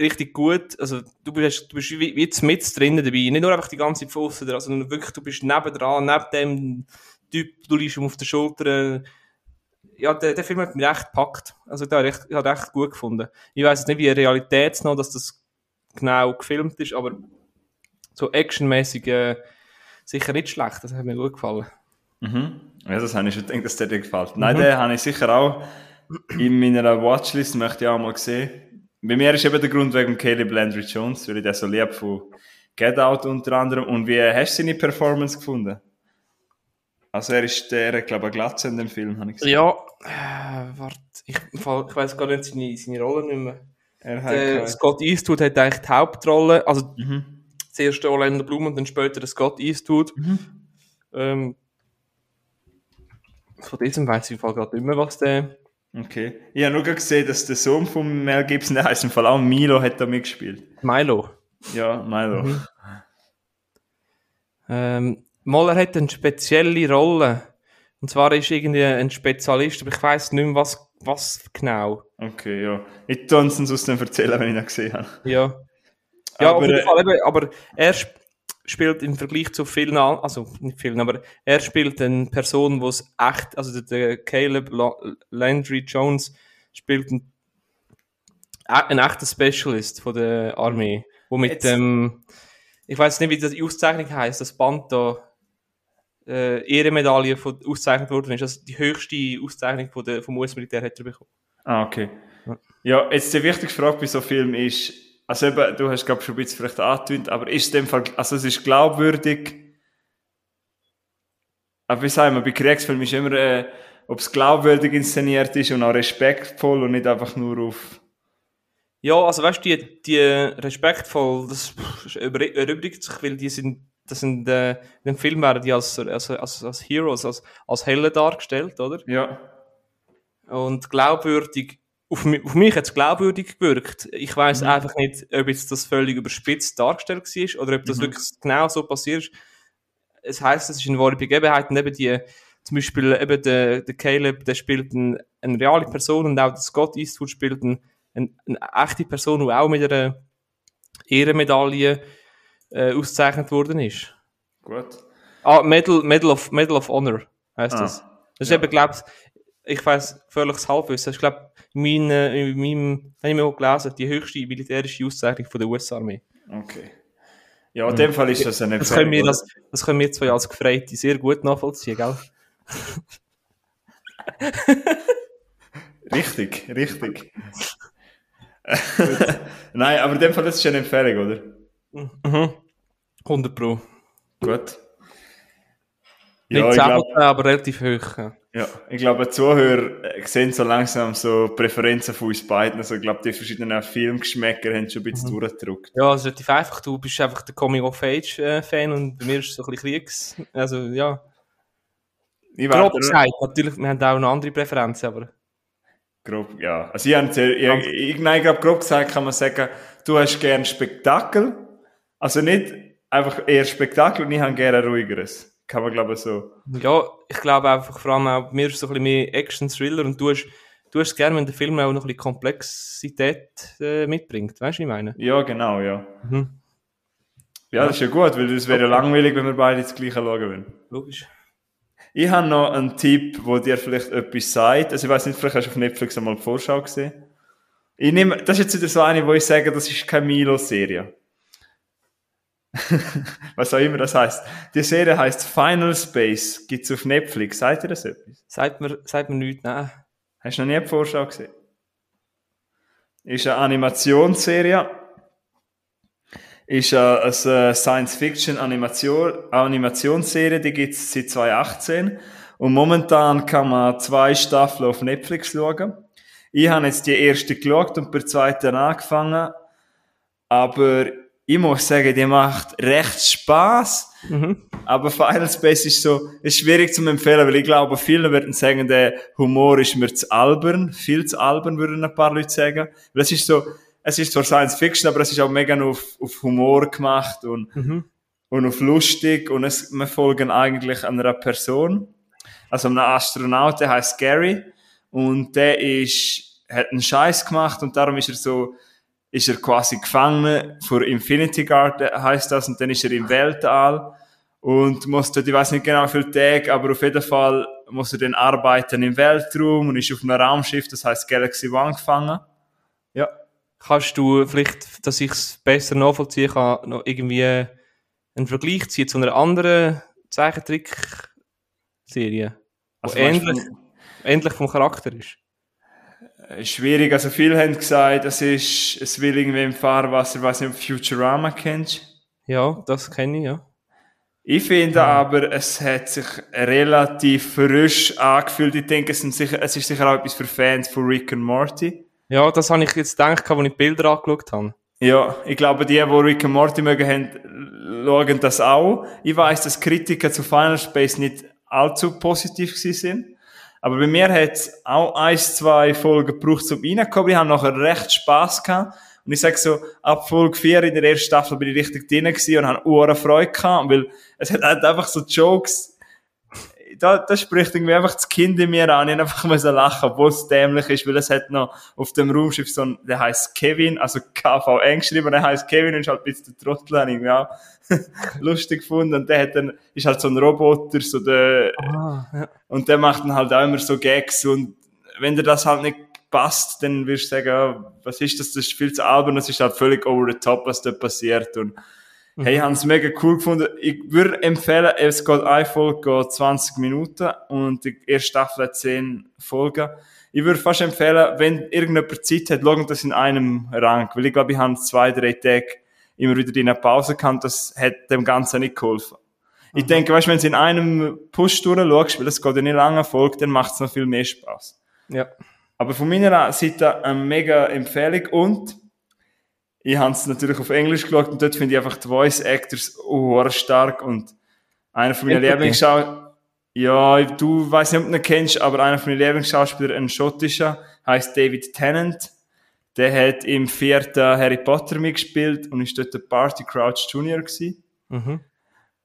richtig gut. Also, du bist, du bist wie, wie jetzt mit drinnen dabei. Nicht nur einfach die ganze sondern also wirklich, du bist nebendran, neben dem Typ, du liegst ihm auf der Schulter. Ja, der, der Film hat mich echt gepackt. Also, der hat echt, hat echt gut gefunden. Ich weiß jetzt nicht, wie Realität noch, dass das genau gefilmt ist, aber so actionmäßig äh, sicher nicht schlecht. Das hat mir gut gefallen. Mhm. Ja, das habe ich schon gedacht, dass der dir gefällt. Nein, mhm. den habe ich sicher auch in meiner Watchlist, möchte ich auch mal sehen. Bei mir ist eben der Grund wegen Caleb Landry Jones, weil ich den so lieb von Get Out unter anderem. Und wie hast du seine Performance gefunden? Also er ist der, glaube ich, Glatze in dem Film, habe ich gesehen. Ja, äh, warte, ich, ich weiß gar nicht seine, seine Rolle nicht mehr. Er hat Der Scott Eastwood hat eigentlich die Hauptrolle, also Mhm. zuerst Orlando Bloom und dann später der Scott Eastwood. Ähm, von diesem weiß ich im Fall gerade nicht mehr, was der... Okay. Ich habe nur gesehen, dass der Sohn von Mel Gibson, der heißt im Fall auch Milo, hat da mitgespielt. Milo. Ja, Milo. Mhm. Ähm, Moller hat eine spezielle Rolle. Und zwar ist irgendwie ein Spezialist, aber ich weiß nicht mehr, was, was genau. Okay, ja. Ich tue es uns aus dem erzählen, wenn ich ihn gesehen habe. Ja. Ja, Aber, auf jeden äh, Fall, eben, aber er spielt im Vergleich zu vielen, also nicht vielen, aber er spielt eine Person, wo es echt, also der, Caleb La Landry Jones spielt ein, ein echter Specialist von der Armee, wo mit Jetzt- dem, ich weiß nicht, wie die Auszeichnung heißt, das Band da, äh, Ehrenmedaille von, ausgezeichnet worden ist, also die höchste Auszeichnung von der, vom US-Militär hat er bekommen. Ah, okay. Ja. Ja, jetzt die wichtigste Frage bei so einem Film ist, also eben, du hast, glaube schon ein bisschen vielleicht angetönt, aber ist es in dem Fall, also es ist glaubwürdig, aber wie sagen wir, bei Kriegsfilmen ist immer, äh, ob es glaubwürdig inszeniert ist und auch respektvoll und nicht einfach nur auf, Ja, also weißt du, die, die respektvoll, das erübrigt sich, weil die sind, das sind, äh, in dem Film werden die als, als, als, als Heroes, als, als Helle dargestellt, oder? ja, Und glaubwürdig, auf mich, auf mich hat es glaubwürdig gewirkt. Ich weiß einfach nicht, ob jetzt das völlig überspitzt dargestellt war oder ob das wirklich genau so passiert ist. Es heisst, es ist eine wahre Begebenheit und eben die, zum Beispiel eben der, der Caleb, der spielt ein, eine reale Person und auch der Scott Eastwood spielt ein, ein, eine echte Person, die auch mit einer Ehrenmedaille äh, ausgezeichnet worden ist. gut. Ah, Medal, Medal, of, Medal of Honor heißt Ah, das. Das ist ja. eben, glaubst ich weiß völliges Halbwissen. Ich glaube, mein, äh, in meinem, habe ich mir auch gelesen, die höchste militärische Auszeichnung von der US-Armee. Okay. Ja, in dem Fall ist das eine Das können, wir, das, das können wir zwei als Gefreite sehr gut nachvollziehen, gell? Richtig, richtig. Nein, aber in dem Fall, das ist eine Empfehlung, oder? Mhm. 100 Pro. Gut. Nicht Ja, ich 10 glaube, aber relativ hoch. Ja. ich glaube, die Zuhörer äh, sehen so langsam so Präferenzen von uns beiden. Also, ich glaube, die verschiedenen Filmgeschmäcker haben schon ein bisschen durchgedrückt. Ja, ist relativ einfach. Du bist einfach der Coming-of-Age-Fan und bei mir ist es so ein bisschen Kriegs... Also, ja. Ich Grob gesagt, natürlich, wir haben auch noch andere Präferenzen, aber... grob, ja. Also, ich, habe sehr, ich, ich, nein, ich glaube, grob gesagt kann man sagen, du hast gern Spektakel. Also nicht einfach eher Spektakel und ich habe gerne ruhigeres. Kann man, glaube ich, so. Ja, ich glaube einfach, vor allem auch, mir ist so ein bisschen mehr Action-Thriller und du hast, du hast es gerne, wenn der Film auch noch ein bisschen Komplexität äh, mitbringt. Weißt du, was ich meine? Ja, genau, ja. Mhm. Ja, das ist ja gut, weil es wäre ja langweilig, wenn wir beide das Gleiche schauen würden. Logisch. Ich habe noch einen Tipp, wo dir vielleicht etwas sagt. Also ich weiß nicht, vielleicht hast du auf Netflix einmal die Vorschau gesehen. Ich nehme, das ist jetzt wieder so eine, wo ich sage, das ist keine Milo-Serie. Was auch immer das heißt. Die Serie heißt Final Space, gibt es auf Netflix. Sagt ihr das etwas? Sagt mir, sagt mir nichts, nein. Hast du noch nie die Vorschau gesehen? Ist eine Animationsserie. Ist eine, eine Science-Fiction-Animation, Animationsserie, die gibt es seit 2018. Und momentan kann man zwei Staffeln auf Netflix schauen. Ich habe jetzt die erste geschaut und bei der zweiten angefangen. Aber ich muss sagen, die macht recht Spaß. Mhm. Aber Final Space ist so, ist schwierig zu empfehlen, weil ich glaube, viele würden sagen, der Humor ist mir zu albern, viel zu albern, würden ein paar Leute sagen. Weil es ist so, es ist zwar Science Fiction, aber es ist auch mega auf, auf Humor gemacht und, Mhm. und auf lustig und es, wir folgen eigentlich einer Person, also einem Astronaut, der heißt Gary und der ist, hat einen Scheiß gemacht und darum ist er so, ist er quasi gefangen vor Infinity Guard, heißt das, und dann ist er im Weltall und muss dort, ich weiß nicht genau wie viele Tage, aber auf jeden Fall muss er dann arbeiten im Weltraum und ist auf einem Raumschiff, das heißt Galaxy One gefangen. Ja. Kannst du vielleicht, dass ich es besser nachvollziehen kann, noch irgendwie einen Vergleich ziehen zu einer anderen Zeichentrick-Serie, Also die ähnlich, ähnlich vom Charakter ist? Äh, Schwierig, also viele haben gesagt, es ist, es will irgendwie im Fahrwasser, ich weiß nicht, Futurama kennst. Ja, das kenne ich, ja. Ich finde aber, es hat sich relativ frisch angefühlt. Ich denke, es, sind sicher, es ist sicher auch etwas für Fans von Rick and Morty. Ja, das habe ich jetzt gedacht, als ich die Bilder angeschaut habe. Ja, ich glaube, die, die Rick and Morty mögen, haben, schauen das auch. Ich weiß, dass Kritiker zu Final Space nicht allzu positiv sind. Aber bei mir hat es auch ein, zwei Folgen gebraucht, um reinzukommen. Ich habe nachher recht Spass gehabt. Und ich sage so, ab Folge 4 in der ersten Staffel bin ich richtig drin gewesen und habe eine Freude gehabt, weil es hat halt einfach so Jokes, da, das spricht irgendwie einfach das Kind in mir an. Ich einfach müssen lachen, obwohl es dämlich ist, weil es hat noch auf dem Raumschiff so ein, der heißt Kevin, also KV geschrieben, der heißt Kevin und ist halt ein bisschen der Trottel, habe ich ja lustig gefunden. Und der hat dann, ist halt so ein Roboter, so der, ah, ja. und der macht dann halt auch immer so Gags und wenn dir das halt nicht passt, dann wirst du sagen, was ist das, das ist viel zu albern, das ist halt völlig over the top, was da passiert und Mhm. Hey, ich habe es mega cool gefunden. Ich würde empfehlen, es geht eine Folge geht 20 Minuten und die erste Staffel hat 10 Folgen. Ich würde fast empfehlen, wenn irgendjemand Zeit hat, schauen das in einem Rang. Weil ich glaube, ich habe zwei, drei Tage immer wieder in einer Pause gehabt. Das hat dem Ganzen nicht geholfen. Mhm. Ich denke, weißt, wenn du in einem Push durchschaust, weil es geht ja nicht lange Folge, dann macht es noch viel mehr Spaß. Ja. Aber von meiner Seite eine mega Empfehlung und ich habe es natürlich auf Englisch geschaut und dort finde ich einfach die Voice Actors oh, stark und einer von meinen Lieblingsschauspielern, ja, du weißt nicht, ob du ihn kennst, aber einer von meinen Lieblingsschauspielern, ein schottischer, heißt David Tennant. Der hat im vierten Harry Potter mitgespielt und ist dort der Party Crouch Junior gewesen. Mhm.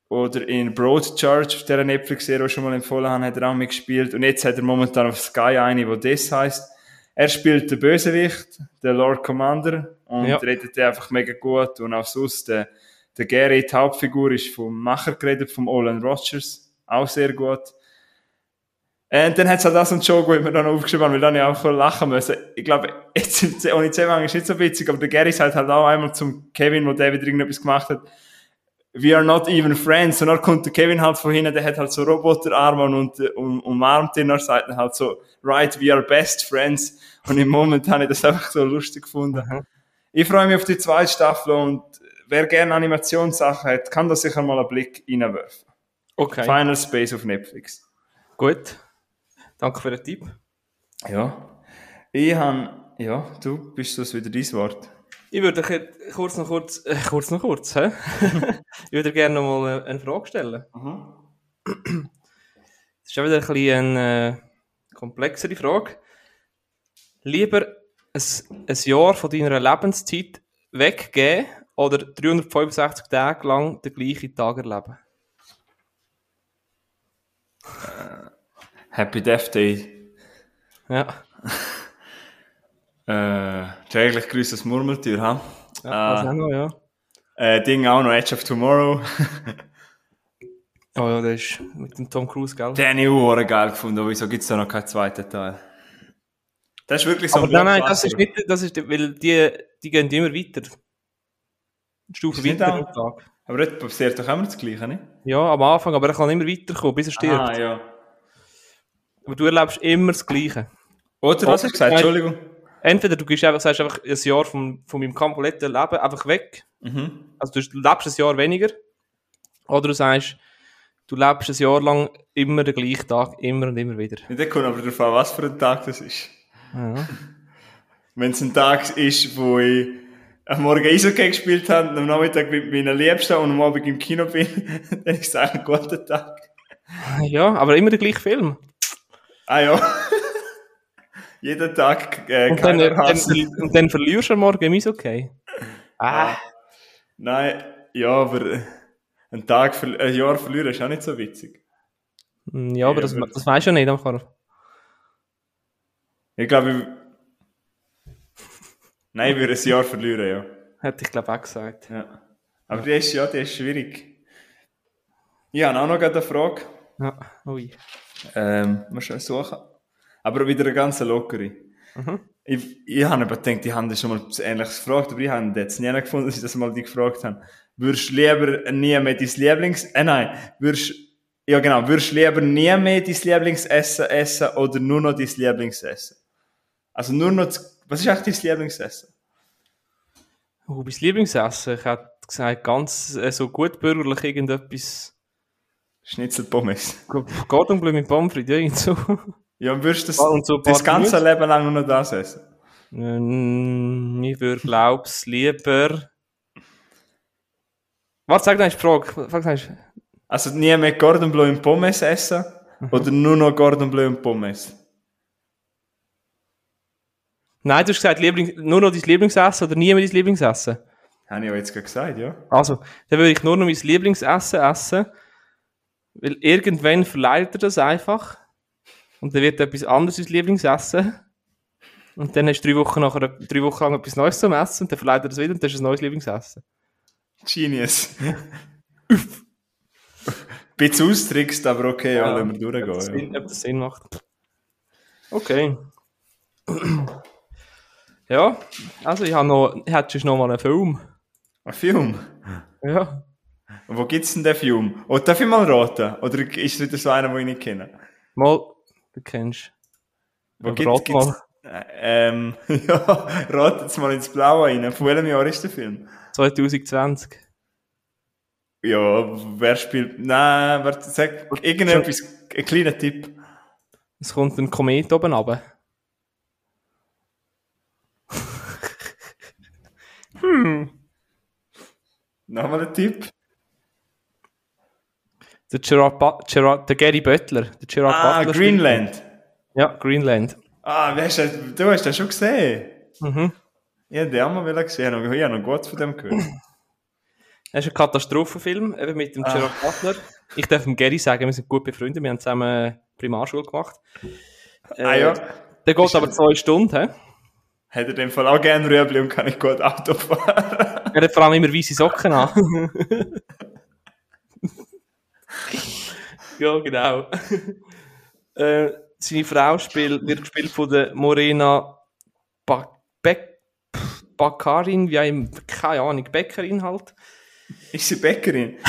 Oder in Broadchurch, auf der Netflix-Serie, die ich schon mal empfohlen habe, hat er auch mitgespielt. Und jetzt hat er momentan auf Sky eine, wo das heißt. Er spielt den Bösewicht, den Lord Commander, und ja. redet einfach mega gut. Und auch sonst, der, der Gary, die Hauptfigur, ist vom Macher geredet, vom Olan Rogers, auch sehr gut. Und dann hat es halt auch so einen Joke, den wir dann aufgeschrieben haben, weil dann ja auch voll lachen müssen. Ich glaube, jetzt, ohne Zusammenhang ist nicht so witzig, aber der Gary sagt halt auch einmal zum Kevin, wo wieder irgendetwas gemacht hat, we are not even friends. Und dann kommt der Kevin halt von hinten, der hat halt so Roboterarme und, und umarmt ihn, und sagt dann halt so, right, we are best friends. Und im Moment habe ich das einfach so lustig gefunden. Mhm. Ich freue mich auf die zweite Staffel und wer gerne Animationssachen hat, kann da sicher mal einen Blick reinwerfen. Okay. Final Space auf Netflix. Gut. Danke für den Tipp. Ja. Ich habe, ja, du bist das wieder dein Wort. Ich würde kurz noch kurz, äh, kurz noch kurz, hä? ich würde gerne noch mal eine Frage stellen. Mhm. Das ist auch wieder ein bisschen eine äh, komplexere Frage. Lieber ein, ein Jahr von deiner Lebenszeit weggeben oder 365 Tage lang den gleichen Tag erleben? Uh, Happy Death Day. Ja. äh, täglich grüßes Murmeltier, ha? Ja, äh, auch noch, ja. Äh, Ding auch noch, Edge of Tomorrow. oh ja, das ist mit dem Tom Cruise, gell? Den habe ich geil gefunden, wieso gibt es da noch keinen zweiten Teil? Das ist wirklich so Aber nein, nein, das ist nicht, das ist, weil die, die gehen immer weiter. Stufe weiter am Tag. Aber das passiert doch immer das Gleiche, nicht? Ja, am Anfang, aber er kann immer weiterkommen, bis er stirbt. Ah, ja. Aber du erlebst immer das Gleiche. Oder, was hast du gesagt? Entschuldigung. Entweder du gehst einfach, sagst einfach ein Jahr von, von meinem kompletten Leben einfach weg. Mhm. Also du lebst ein Jahr weniger. Oder du sagst, du lebst ein Jahr lang immer den gleichen Tag, immer und immer wieder. Ja, dann kommt aber darauf an, was für ein Tag das ist. Ja. Wenn es ein Tag ist, wo ich am Morgen Eishockey gespielt habe, am Nachmittag mit meinen Liebsten und am Abend im Kino bin, dann ist es ein guter Tag. Ja, aber immer der gleiche Film. Ah ja. Jeden Tag äh, und, dann, dann, und dann verlierst du am Morgen im Eishockey. Ah. ah. Nein, ja, aber ein Tag, ein Jahr verlieren ist auch nicht so witzig. Hm, ja, aber das, das weißt du ja nicht, einfach. Ich glaube, ich... Nein, ich würde ein Jahr verlieren, ja. Hätte ich glaube auch gesagt. Ja. Aber die ist, ja, die ist schwierig. Ich habe auch noch eine Frage. Ja, ui. Ähm, muss schon suchen. Aber wieder eine ganz lockere. Mhm. Ich, ich habe aber gedacht, die haben das schon mal Ähnliches gefragt, aber ich habe jetzt nie gefunden, dass ich das mal die gefragt habe. Würdest du lieber nie mehr dein Lieblings... Äh, nein, würdest ja genau, würdest du lieber nie mehr dein Lieblingsessen essen oder nur noch dein Lieblingsessen? Also nur noch, was ist eigentlich dein Lieblingsessen? Oh, mein Lieblingsessen, ich hätte gesagt, ganz äh, so gut bürgerlich irgendetwas Schnitzelpommes. Gordon Bleu mit Pommes frites, irgend so. Ja, und würdest du das, Ah, und so das ganze Gemüse? Leben lang nur noch das essen? Ähm, Ich würde, glaub's, lieber... Warte, sag die Frage. Sag noch- Also nie mehr Gordon Bleu und Pommes essen? Oder nur noch Gordon Bleu und Pommes? Nein, du hast gesagt, Liebling, nur noch dein Lieblingsessen oder nie mehr dein Lieblingsessen? Habe ich ja jetzt gerade gesagt, ja. Also, dann würde ich nur noch mein Lieblingsessen essen, weil irgendwann verleidet er das einfach und dann wird etwas anderes dein Lieblingsessen und dann hast du drei Wochen, nachher, drei Wochen lang etwas Neues zum Essen und dann verleidet er das wieder und dann hast du ein neues Lieblingsessen. Genius. Bisschen austrickst, aber okay, ja, lassen wir Ob das, durchgehen. Sinn, ob das Sinn macht. Okay. Ja, also ich habe noch, hättest du noch mal einen Film? Ein Film? Ja. Wo gibt's denn den Film? Oh, darf ich mal raten? Oder ist es wieder so einer, den ich nicht kenne? Mal, du kennst. Wo Aber gibt, rat gibt's, mal. Äh, ähm, ja, rat jetzt mal ins Blaue rein. Von welchem Jahr ist der Film? 2020. Ja, wer spielt, nein, wer, sag, irgendetwas, ein kleiner Tipp. Es kommt ein Komet oben runter. Nochmal ein Tipp. Der, Gerard Bu- Gerard, der Gary Butler. Der Gerard Ah, Butler Greenland. spielt- Ja, Greenland. Ah, wer ist das, du hast das schon gesehen? Mhm. Ja, den haben wir gesehen. Ich habe ja noch gut von dem gehört. Das ist ein Katastrophenfilm, eben mit dem Ah. Gerard Butler. Ich darf dem Gary sagen, wir sind gut befreundet, wir haben zusammen Primarschule gemacht. Äh, ah ja. Der geht aber zwei Stunden. hä? Hat er in dem Fall auch gerne Rüebli und kann ich gut Auto fahren. Er hat vor allem immer weiße Socken an. ja, genau. äh, seine Frau spielt, wird gespielt von der Morena ba Bakarin, wie ein, keine Ahnung, Bäckerin halt. Ist sie Bäckerin?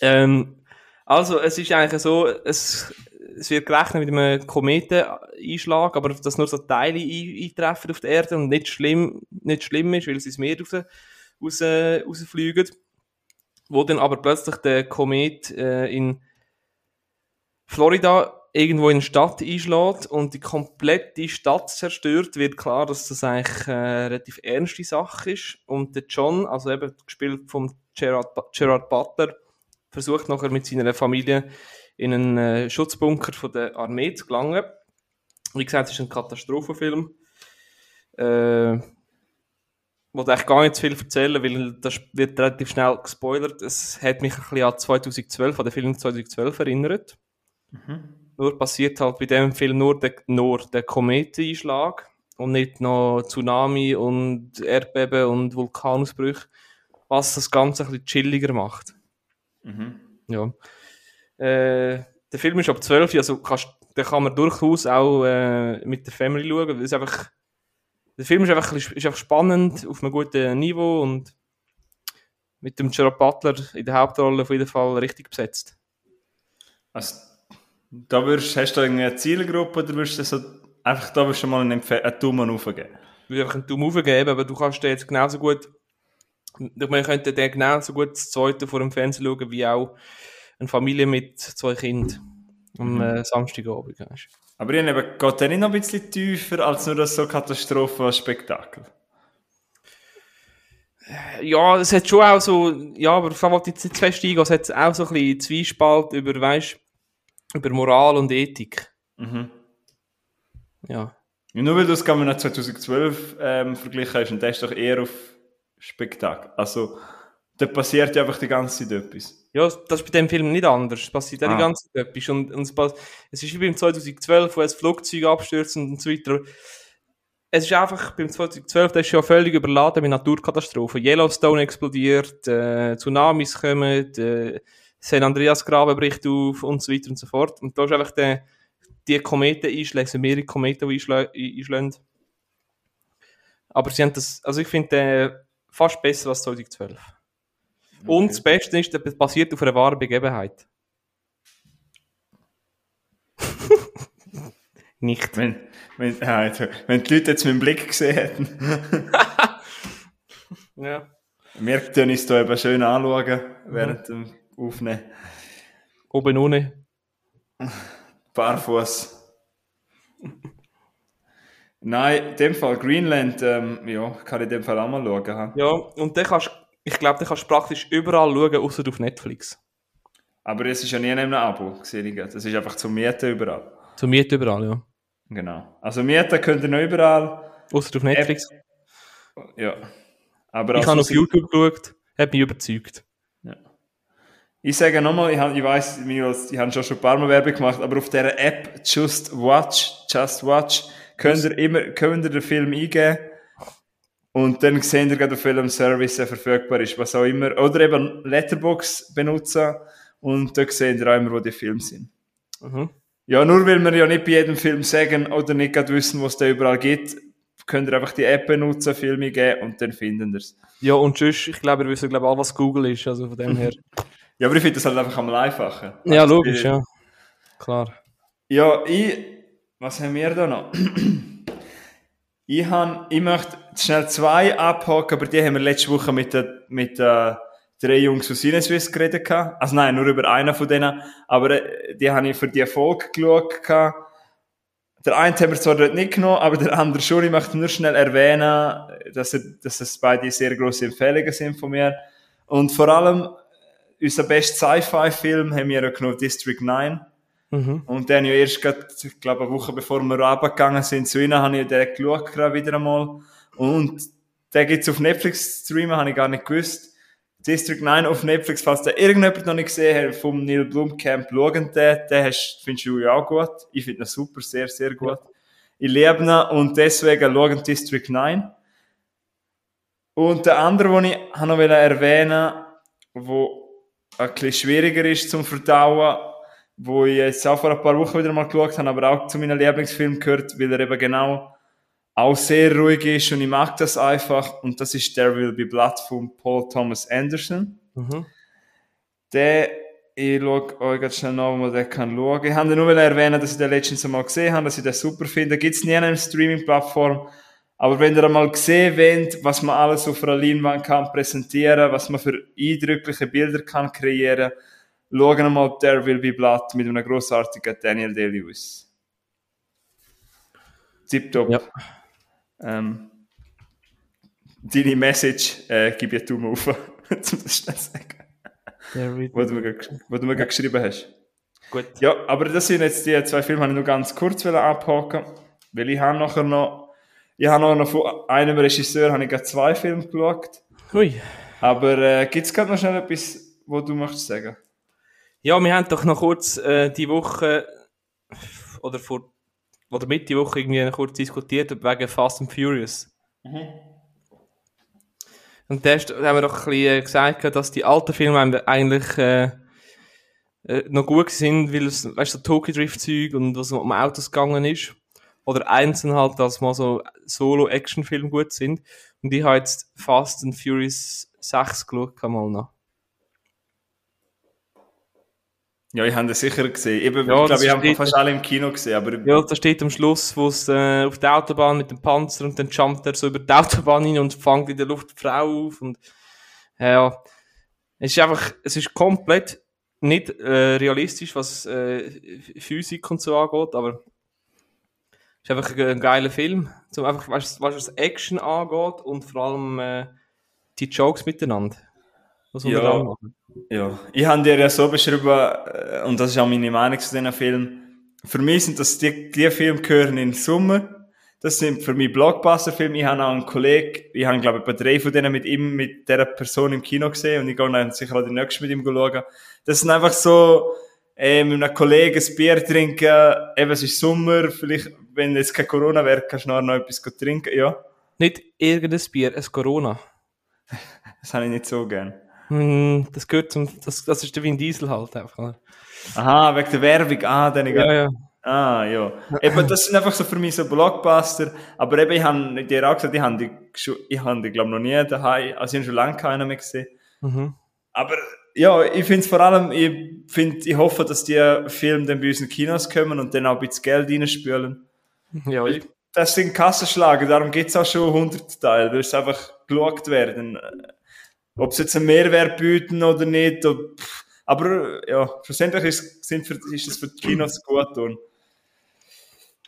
Ähm, also, es ist eigentlich so, es, es wird gerechnet mit einem Kometeneinschlag, aber dass nur so Teile ein, eintreffen auf der Erde und nicht schlimm, nicht schlimm ist, weil sie ins Meer raus, raus, rausfliegen. Wo dann aber plötzlich der Komet äh, in Florida irgendwo in eine Stadt einschlägt und die komplette Stadt zerstört, wird klar, dass das eigentlich äh, eine relativ ernste Sache ist. Und der John, also eben gespielt vom Gerard, Gerard Butler, versucht nachher mit seiner Familie in einen äh, Schutzbunker von der Armee zu gelangen. Wie gesagt, es ist ein Katastrophenfilm. Äh, wollte eigentlich gar nicht zu viel erzählen, weil das wird relativ schnell gespoilert. Es hat mich ein bisschen an 2012, an den Film 2012 erinnert. Nur passiert halt bei dem Film nur der, nur der Kometeneinschlag und nicht noch Tsunami und Erdbeben und Vulkanausbrüche, was das Ganze ein bisschen chilliger macht. Ja. Äh, der Film ist ab 12, also kannst, den kann man durchaus auch äh, mit der Family schauen. es einfach, der Film ist einfach, ist einfach spannend, auf einem guten Niveau und mit dem Gerard Butler in der Hauptrolle auf jeden Fall richtig besetzt. Also, da würdest, hast du irgendeine Zielgruppe oder würdest du so, einfach da würdest du mal einen, Empfe- einen Daumen aufgeben? Ich würde einfach einen Daumen aufgeben, aber du kannst den jetzt genauso gut, man könnte den genauso gut das zweite vor dem Fernsehen schauen, wie auch eine Familie mit zwei Kindern am äh, Samstagabend. weisst du. Aber ich habe eben, geht der nicht noch ein bisschen tiefer als nur das so Katastrophenspektakel? Ja, es hat schon auch so, ja, aber ich wollte jetzt nicht zu fest eingehen, es hat auch so ein bisschen Zwiespalt über, weißt über Moral und Ethik. Mhm. Ja. Ja, nur weil du es gerade mit 2012 ähm, verglichen hast und der ist doch eher auf Spektakel. Also, da passiert ja einfach die ganze Zeit etwas. Ja, das ist bei dem Film nicht anders. Es passiert auch Ah. die ganze Zeit etwas. Und, und es, es ist wie beim 2012, wo ein Flugzeug abstürzt und so weiter. Es ist einfach, beim 2012, das ist ja völlig überladen mit Naturkatastrophen. Yellowstone explodiert, äh, Tsunamis kommen, äh, San Andreas Graben bricht auf und so weiter und so fort. Und da ist einfach der, die Kometen sind mehrere Kometen, die einschlagen. Aber sie haben das, also ich finde den fast besser als 2012. Und das Beste ist, das basiert auf einer wahren Begebenheit. Nicht. Wenn, wenn, ja, jetzt, wenn die Leute jetzt meinen Blick gesehen hätten. Ja. Wir können uns hier eben schön anschauen, während dem Aufnehmen. Oben ohne. Barfuß. Nein, in dem Fall Greenland, ähm, ja, kann ich in dem Fall auch mal schauen. ha. Ja, und dann kannst, ich glaube, dann kannst du praktisch überall schauen, außer auf Netflix. Aber es ist ja nie in einem Abo, sehe ich. Das ist einfach zum Mieten überall. Zum Mieten überall, ja. Genau. Also mieten könnt ihr noch überall. Außer auf Netflix. Ja. Aber ich also, habe auf YouTube geschaut, hat mich überzeugt. Ich sage nochmal, ich, hab- ich weiß, ich habe schon schon ein paar Mal Werbung gemacht, aber auf dieser App Just Watch, Just Watch, könnt ihr immer, könnt ihr den Film eingeben und dann seht ihr gerade auf welchem Service er verfügbar ist, was auch immer. Oder eben Letterbox benutzen und dort seht ihr auch immer, wo die Filme sind. Mhm. Ja, nur weil wir ja nicht bei jedem Film sagen oder nicht gerade wissen, was es da überall gibt, könnt ihr einfach die App benutzen, Filme geben und dann finden ihr es. Ja, und tschüss, ich glaube, wir wissen, glaube alle, was Google ist, also von dem her. Ja, aber ich finde das halt einfach am einfachen. ja, Also, logisch, ja. Klar. Ja, ich, was haben wir da noch? ich, han, ich möchte schnell zwei abhaken, aber die haben wir letzte Woche mit den mit, äh, drei Jungs aus Sinneswiss geredet. gehabt. Also nein, nur über einen von denen. Aber äh, die habe ich für die Folge geschaut. gehabt. Der eine haben wir zwar dort nicht genommen, aber der andere schon. Ich möchte nur schnell erwähnen, dass, er, dass es beide sehr grosse Empfehlungen sind von mir. Und vor allem, unser bester Sci-Fi-Film haben wir ja genommen, District 9. Mhm. Und dann ja erst grad, ich glaube, eine Woche bevor wir runtergegangen sind zu ihnen, habe ich den geschaut, gerade wieder einmal. Und den gibt's auf Netflix streamen, habe ich gar nicht gewusst. District 9 auf Netflix, falls der irgendjemand noch nicht gesehen hat, vom Neil Blomkamp, schauen den, den findest du auch gut. Ich finde ihn super, sehr, sehr gut. Ich liebe ihn und deswegen schauen District 9. Und der andere, den ich noch erwähnen wo ein bisschen schwieriger ist zum Verdauen, wo ich jetzt auch vor ein paar Wochen wieder mal geschaut habe, aber auch zu meinen Lieblingsfilmen gehört, weil er eben genau auch sehr ruhig ist und ich mag das einfach. Und das ist There Will Be Blood von Paul Thomas Anderson. Mhm. Der, ich schaue euch ganz schnell nach, wo man den kann schauen. Ich habe nur erwähnen, dass ich den letztens einmal gesehen habe, dass ich den super finde. Gibt es nie eine Streaming-Plattform. Aber wenn ihr einmal gesehen wollt, was man alles auf einer Leinwand kann präsentieren, was man für eindrückliche Bilder kann kreieren, schauen wir mal There Will Be Blood mit einem grossartigen Daniel Day-Lewis. Tipptopp. Ja. Ähm, deine Message äh, gebe ich Daumen auf, um das schnell zu sagen, will wo du mir, gerade- wo du mir gerade geschrieben hast. Gut. Ja, aber das sind jetzt die zwei Filme, die ich nur ganz kurz wollen abhaken weil ich habe nachher noch, ich habe noch von einem Regisseur habe ich gerade zwei Filme geschaut, Ui. aber äh, gibt es gerade noch schnell etwas, wo du möchtest sagen? Ja, wir haben doch noch kurz äh, die Woche oder vor oder Mitte Woche irgendwie noch kurz diskutiert wegen Fast and Furious. Und da ist- da haben wir doch ein bisschen äh, gesagt, dass die alten Filme eigentlich äh, äh, noch gut sind, weil es, weißt du, so Tokyo Drift Zeug und was um Autos gegangen ist. Oder einzeln halt, dass mal so Solo-Action-Filme gut sind. Und ich habe jetzt Fast and Furious 6 geschaut, mal noch. Ja, ich habe das sicher gesehen. Eben, Ja, ich das glaube, ich habe fast alle im Kino gesehen, aber Ja, da steht am Schluss, wo es äh, auf der Autobahn mit dem Panzer und dann jumpt er so über die Autobahn hin und fängt in der Luft die Frau auf und ja, es ist einfach, es ist komplett nicht äh, realistisch, was äh, Physik und so angeht, aber es ist einfach ein, ein geiler Film, zum einfach, was, was Action angeht und vor allem äh, die Jokes miteinander. Was Ja. machen. Ja, ich habe dir ja so beschrieben, äh, und das ist auch meine Meinung zu diesen Filmen. Für mich sind das die, die Filme gehören in den Sommer. Das sind für mich Blockbuster-Filme. Ich habe auch einen Kollegen, ich habe glaube ich bei drei von denen mit ihm, mit dieser Person im Kino gesehen und ich gehe dann sicher auch die nächste mit ihm schauen. Das sind einfach so, äh, mit einem Kollegen ein Bier trinken, eben es ist Sommer, vielleicht, wenn jetzt kein Corona wäre, kannst du noch etwas trinken, ja. Nicht irgendein Bier, ein Corona. Das habe ich nicht so gern. Hm, das gehört zum, das, das ist der Vin Diesel halt einfach. oder? Aha, wegen der Werbung, ah, dann ich Ja, ja. Ah, ja. Eben, das sind einfach so für mich so Blockbuster. Aber eben, ich habe dir auch gesagt, ich habe die, ich habe die, glaube noch nie daheim, also ich habe schon lange keinen mehr gesehen. Mhm. Aber, ja, ich finde es vor allem, ich finde, ich hoffe, dass die Filme dann bei uns in die Kinos kommen und dann auch ein bisschen Geld reinspülen. Ja, ich, Das sind Kassenschlager, darum gibt es auch schon 100 Teile, weil es einfach geschaut werden. Ob sie jetzt einen Mehrwert bieten oder nicht. Oder, aber ja, schlussendlich ist, sind für, ist es für die Kinos gut. Und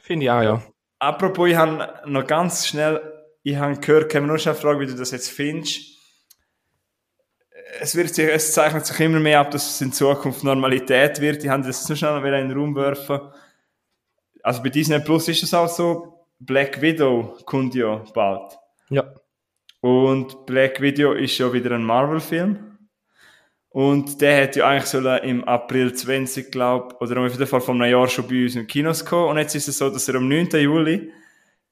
Finde ich auch, ja. Apropos, ich habe noch ganz schnell, ich habe gehört, kann man nur schnell fragen, wie du das jetzt findest. Es, wird sich, es zeichnet sich immer mehr ab, dass es in Zukunft Normalität wird. Ich habe das nur schnell wieder in den Raum werfen. Also bei Disney Plus ist es auch so, Black Widow kommt ja bald. Ja. Und Black Widow ist ja wieder ein Marvel-Film. Und der hätte ja eigentlich sollen im April 20, glaube oder auf jeden Fall vor einem Jahr schon bei uns in Kinos kommen. Und jetzt ist es so, dass er am 9. Juli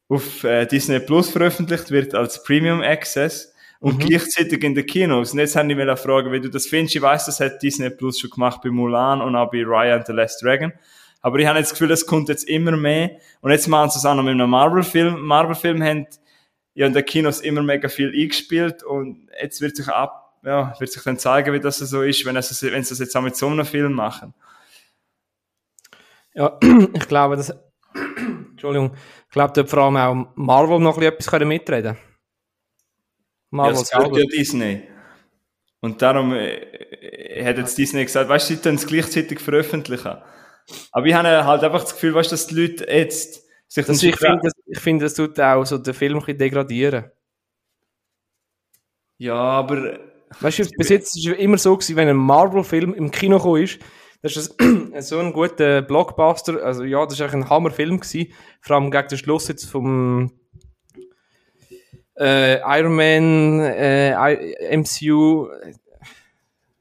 auf äh, Disney Plus veröffentlicht wird als Premium Access und Mhm. gleichzeitig in den Kinos. Und jetzt habe ich mir fragen, wie du das findest. Ich weiß, das hat Disney Plus schon gemacht bei Mulan und auch bei Raya and the Last Dragon. Aber ich habe jetzt das Gefühl, es kommt jetzt immer mehr. Und jetzt machen sie es auch noch mit einem Marvel-Film. Marvel-Film haben ja in den Kinos immer mega viel eingespielt und jetzt wird sich ab, ja, wird sich dann zeigen, wie das so ist, wenn, es, wenn sie das jetzt auch mit so einem Film machen. Ja, ich glaube, dass. Entschuldigung. Ich glaube, dort vor allem auch Marvel noch ein bisschen etwas können mitreden Ja, Marvel das gehört selber. ja Disney. Und darum äh, hat jetzt Disney gesagt, weißt du, sie können es gleichzeitig veröffentlichen. Aber ich habe halt einfach das Gefühl, weißt du, dass die Leute jetzt sich Das, dann ich finde, das, ich finde, das tut auch so den Film ein bisschen degradieren. ja, aber Weißt du, bis jetzt ist es immer so gewesen, wenn ein Marvel-Film im Kino gekommen ist, das ist so ein guter Blockbuster. Also ja, das eigentlich ein Hammerfilm gewesen. Vor allem gegen den Schluss jetzt vom äh, Iron Man äh, MCU.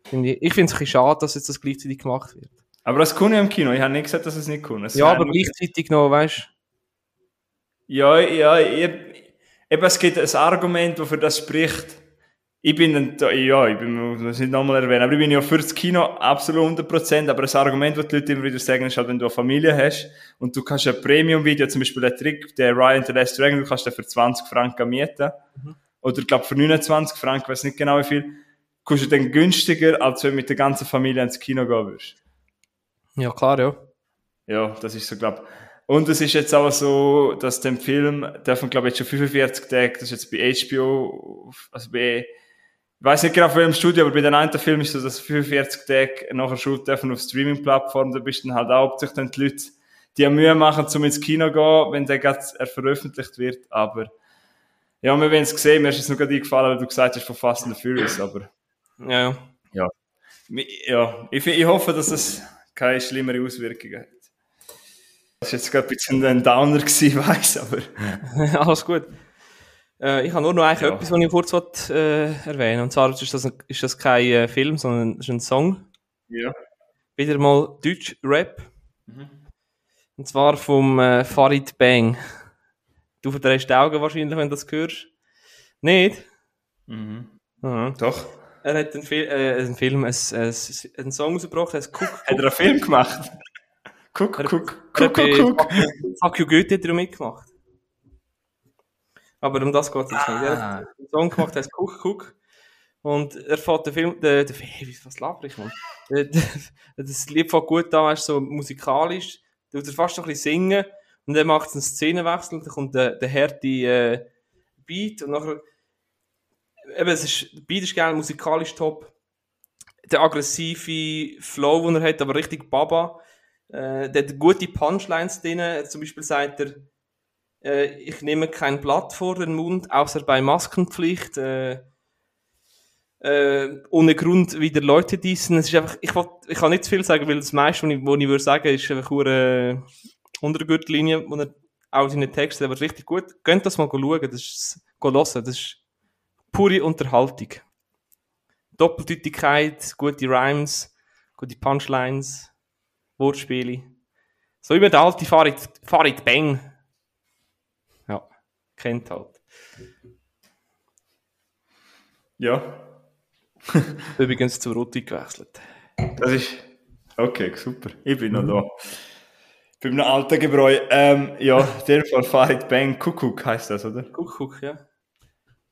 Finde Ich, ich finde es ein bisschen schade, dass jetzt das gleichzeitig gemacht wird. aber das kann ich im Kino. Ich habe nicht gesagt, dass es nicht kann. Ja, aber gleichzeitig noch, weißt du. Ja, ja, ich, eben, es gibt ein Argument, das für das spricht. Ich bin, ein, ja, ich bin, muss nicht nochmal erwähnen, aber ich bin ja für das Kino absolut 100%, aber ein Argument, das die Leute immer wieder sagen, ist halt, wenn du eine Familie hast und du kannst ein Premium-Video, zum Beispiel der Trick, der Ryan the Last Dragon, du kannst den für 20 Franken mieten. Oder ich glaube für 29 Franken, ich weiß nicht genau wie viel, kommst du dann günstiger, als wenn du mit der ganzen Familie ins Kino gehen würdest. Ja, klar, ja. Ja, das ist so, glaub. Und es ist jetzt auch so, dass dem Film, dürfen, glaube ich, jetzt schon 45 Tage, das ist jetzt bei HBO, also bei, ich weiß nicht genau von welchem Studio, aber bei den einen Film ist so, dass 45 Tage nachher schon dürfen auf Streaming-Plattformen, da bist du dann halt auch, ob sich dann die Leute die Mühe machen, zum ins Kino gehen, wenn der gerade er veröffentlicht wird, aber, ja, wir werden es sehen, mir ist es noch gerade eingefallen, weil du gesagt hast von Fast and the Furious, aber, Ja, ja. Ja, ich, ich hoffe, dass es keine schlimmere Auswirkungen hat. Das war jetzt gerade ein bisschen ein Downer, gewesen, ich weiss, aber. Alles gut. Äh, ich habe nur noch eigentlich Ja. etwas, was ich kurz wollte, äh, erwähnen Und zwar ist das, ein, ist das kein äh, Film, sondern ist ein Song. Ja. Wieder mal Deutsch-Rap. Mhm. Und zwar vom äh, Farid Bang. Du verdrehst die Augen wahrscheinlich, wenn du das hörst. Nicht? Mhm. Mhm. Doch. Er hat einen, Fil äh, einen Film, einen, einen, Song rausgebracht, heißt Cook. Hat er einen Film gemacht? Guck, guck, guck, guck, guck. Fuck You- Goethe er mitgemacht. Aber um das geht es jetzt nicht. Er hat Ah. einen Song gemacht, der heißt Cook Cook. Und er fährt den Film, der, hey, was laber ich, Mann? Das Lied fängt gut an, weißt, so musikalisch. Du er fast noch ein bisschen singen. Und dann macht es einen Szenenwechsel, dann kommt der, der harte äh, Beat und nachher, eben, es ist, Beat ist geil, musikalisch top. Der aggressive Flow, den er hat, aber richtig Baba. Äh, der hat gute Punchlines drin. Zum Beispiel sagt er, äh, ich nehme kein Blatt vor den Mund, außer bei Maskenpflicht. Äh, äh, ohne Grund wieder Leute diesen. Es ist einfach, ich, will, ich kann nicht zu viel sagen, weil das meiste, was ich, was ich würde sagen, ist einfach nur äh, unter der Gürtellinie, wo er auch seine Texte, aber richtig gut. Könnt das mal schauen, das ist, das ist pure Unterhaltung. Doppeldeutigkeit, gute Rhymes, gute Punchlines, Wortspiele. So immer der alte Farid, Farid Bang. Ja, kennt halt. Ja, Übrigens zu Rutti gewechselt. das ist. Okay, super. Ich bin noch da. Bei einem alten Gebräu. Ähm, ja, der Fall Farid Bang Kuckuck heisst das, oder? Guck, ja.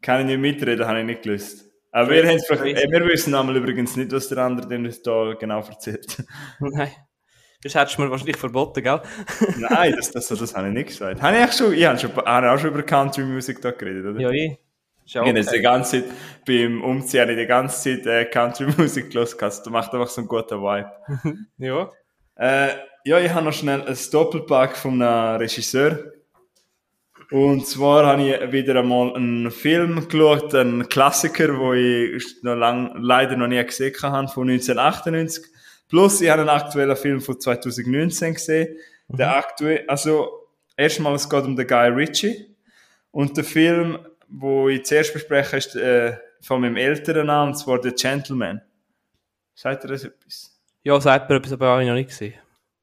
Kann ich nicht mitreden, habe ich nicht gelöst. Aber wir, äh, wir wissen einmal übrigens nicht, was der andere denn da genau erzählt. Nein. Das hättest du mir wahrscheinlich verboten, gell? Nein, das, das, das habe ich nicht gesagt. Habe ich, schon, ich habe, schon, habe auch schon über Country Music da geredet, oder? Ja, ja Ich habe jetzt die ganze Zeit, beim Umziehen habe ich die ganze Zeit äh, Country Music gehört. Das macht einfach so einen guten Vibe. Ja. Äh, ja, ich habe noch schnell ein Doppelpack von einem Regisseur. Und zwar habe ich wieder einmal einen Film geschaut, einen Klassiker, wo ich noch lang, leider noch nie gesehen habe, von 1998. Plus, ich habe einen aktuellen Film von 2019 gesehen. Der aktuell, also, erstmal, es geht um den Guy Ritchie. Und der Film, wo ich zuerst bespreche, ist äh, von meinem älteren Namen, und zwar The Gentleman. Sagt ihr das etwas? Ja, sagt mir etwas, aber habe ich noch nicht gesehen.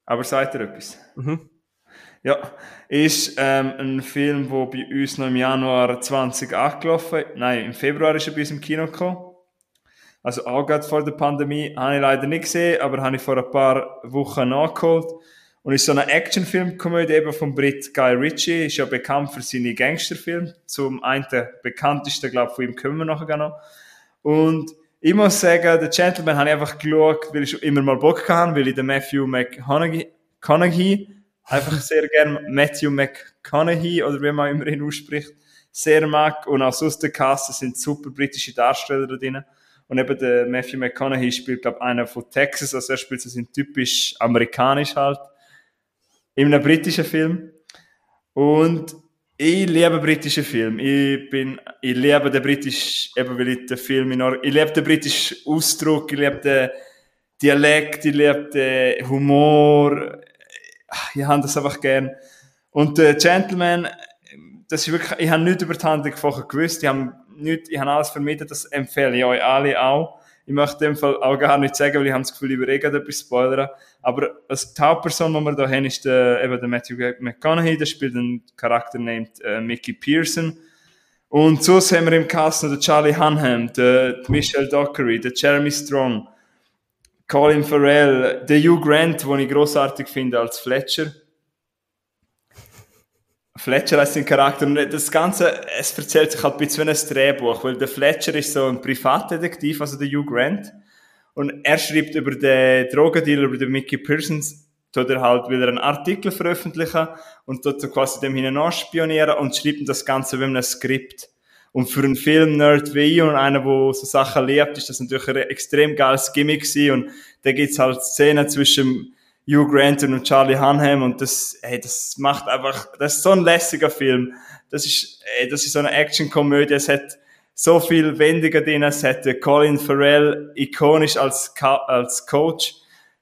Aber sagt ihr etwas? Mhm. Ja, ist ähm, ein Film, der bei uns noch im Januar 20 angelaufen Nein, im Februar ist er bei uns im Kino gekommen. Also auch gerade vor der Pandemie. Habe ich leider nicht gesehen, aber habe ich vor ein paar Wochen nachgeholt. Und ist so eine Actionfilmkomödie eben vom Brit Guy Ritchie. Ist ja bekannt für seine Gangsterfilme. Zum einen bekanntesten, glaube ich, von ihm kommen wir nachher noch. Und ich muss sagen, The Gentleman habe ich einfach geschaut, weil ich immer mal Bock hatte, weil ich den Matthew McConaughey, einfach sehr gern Matthew McConaughey oder wie man immer ihn ausspricht, sehr mag. Und auch sonst der Cast, es sind super britische Darsteller da drin. Und eben der Matthew McConaughey spielt, glaube ich, einer von Texas, also er spielt so sind typisch amerikanisch halt. In einem britischen Film. Und ich liebe britische Filme. Ich bin, ich liebe den britischen, eben weil ich den Film in Or ich liebe den britischen Ausdruck, ich liebe den Dialekt, ich liebe den Humor. Ich habe das einfach gern. Und der Gentleman, das ist wirklich, ich habe nichts über die Handlung vorher gewusst, ich habe nichts, ich habe alles vermieden, das empfehle ich euch alle auch. Ich möchte in dem Fall auch gar nicht sagen, weil ich habe das Gefühl, ich würde eh gerade etwas spoilern. Aber als die Hauptperson, die wir da haben, ist der, eben der Matthew McConaughey, der spielt einen Charakter named äh, Mickey Pearson. Und sonst haben wir im Cast noch den Charlie Hunnam, den Michelle Dockery, den Jeremy Strong, Colin Farrell, den Hugh Grant, den ich großartig finde als Fletcher. Fletcher als sein Charakter. Und das Ganze, es erzählt sich halt ein bisschen wie ein Drehbuch, weil der Fletcher ist so ein Privatdetektiv, also der Hugh Grant. Und er schreibt über den Drogendealer, über den Mickey Pearsons, tut er halt wieder einen Artikel veröffentlichen und tut so quasi dem hinein spionieren und schreibt das Ganze wie ein Skript. Und für einen Film-Nerd wie ich und einer, der so Sachen liebt, ist das natürlich ein extrem geiles Gimmick gewesen. Und da gibt's halt Szenen zwischen Hugh Grant und Charlie Hunnam und das, ey, das macht einfach, das ist so ein lässiger Film. Das ist, ey, das ist so eine Action-Komödie. Es hat so viel Wendungen drin. Es hat Colin Farrell ikonisch als, als Coach.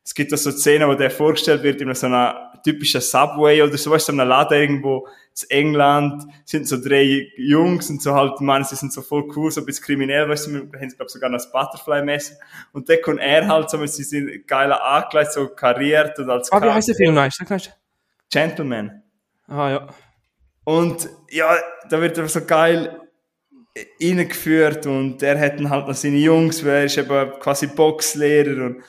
Es gibt da so Szenen, wo der vorgestellt wird in so einer typischen Subway oder so, weißt du, so einem Laden irgendwo in England, sind so drei Jungs und so halt, man, sie sind so voll cool, so ein bisschen kriminell, weißt du, wir haben glaube sogar noch das Butterfly-Messer. Und dann kommt er halt so mit seinen geilen Ankleid so kariert und als Ah, wie heißt der Film? Sag mal. Gentleman. Ah, ja. Und ja, da wird er so geil reingeführt und er hat dann halt noch seine Jungs, weil er ist eben quasi Boxlehrer und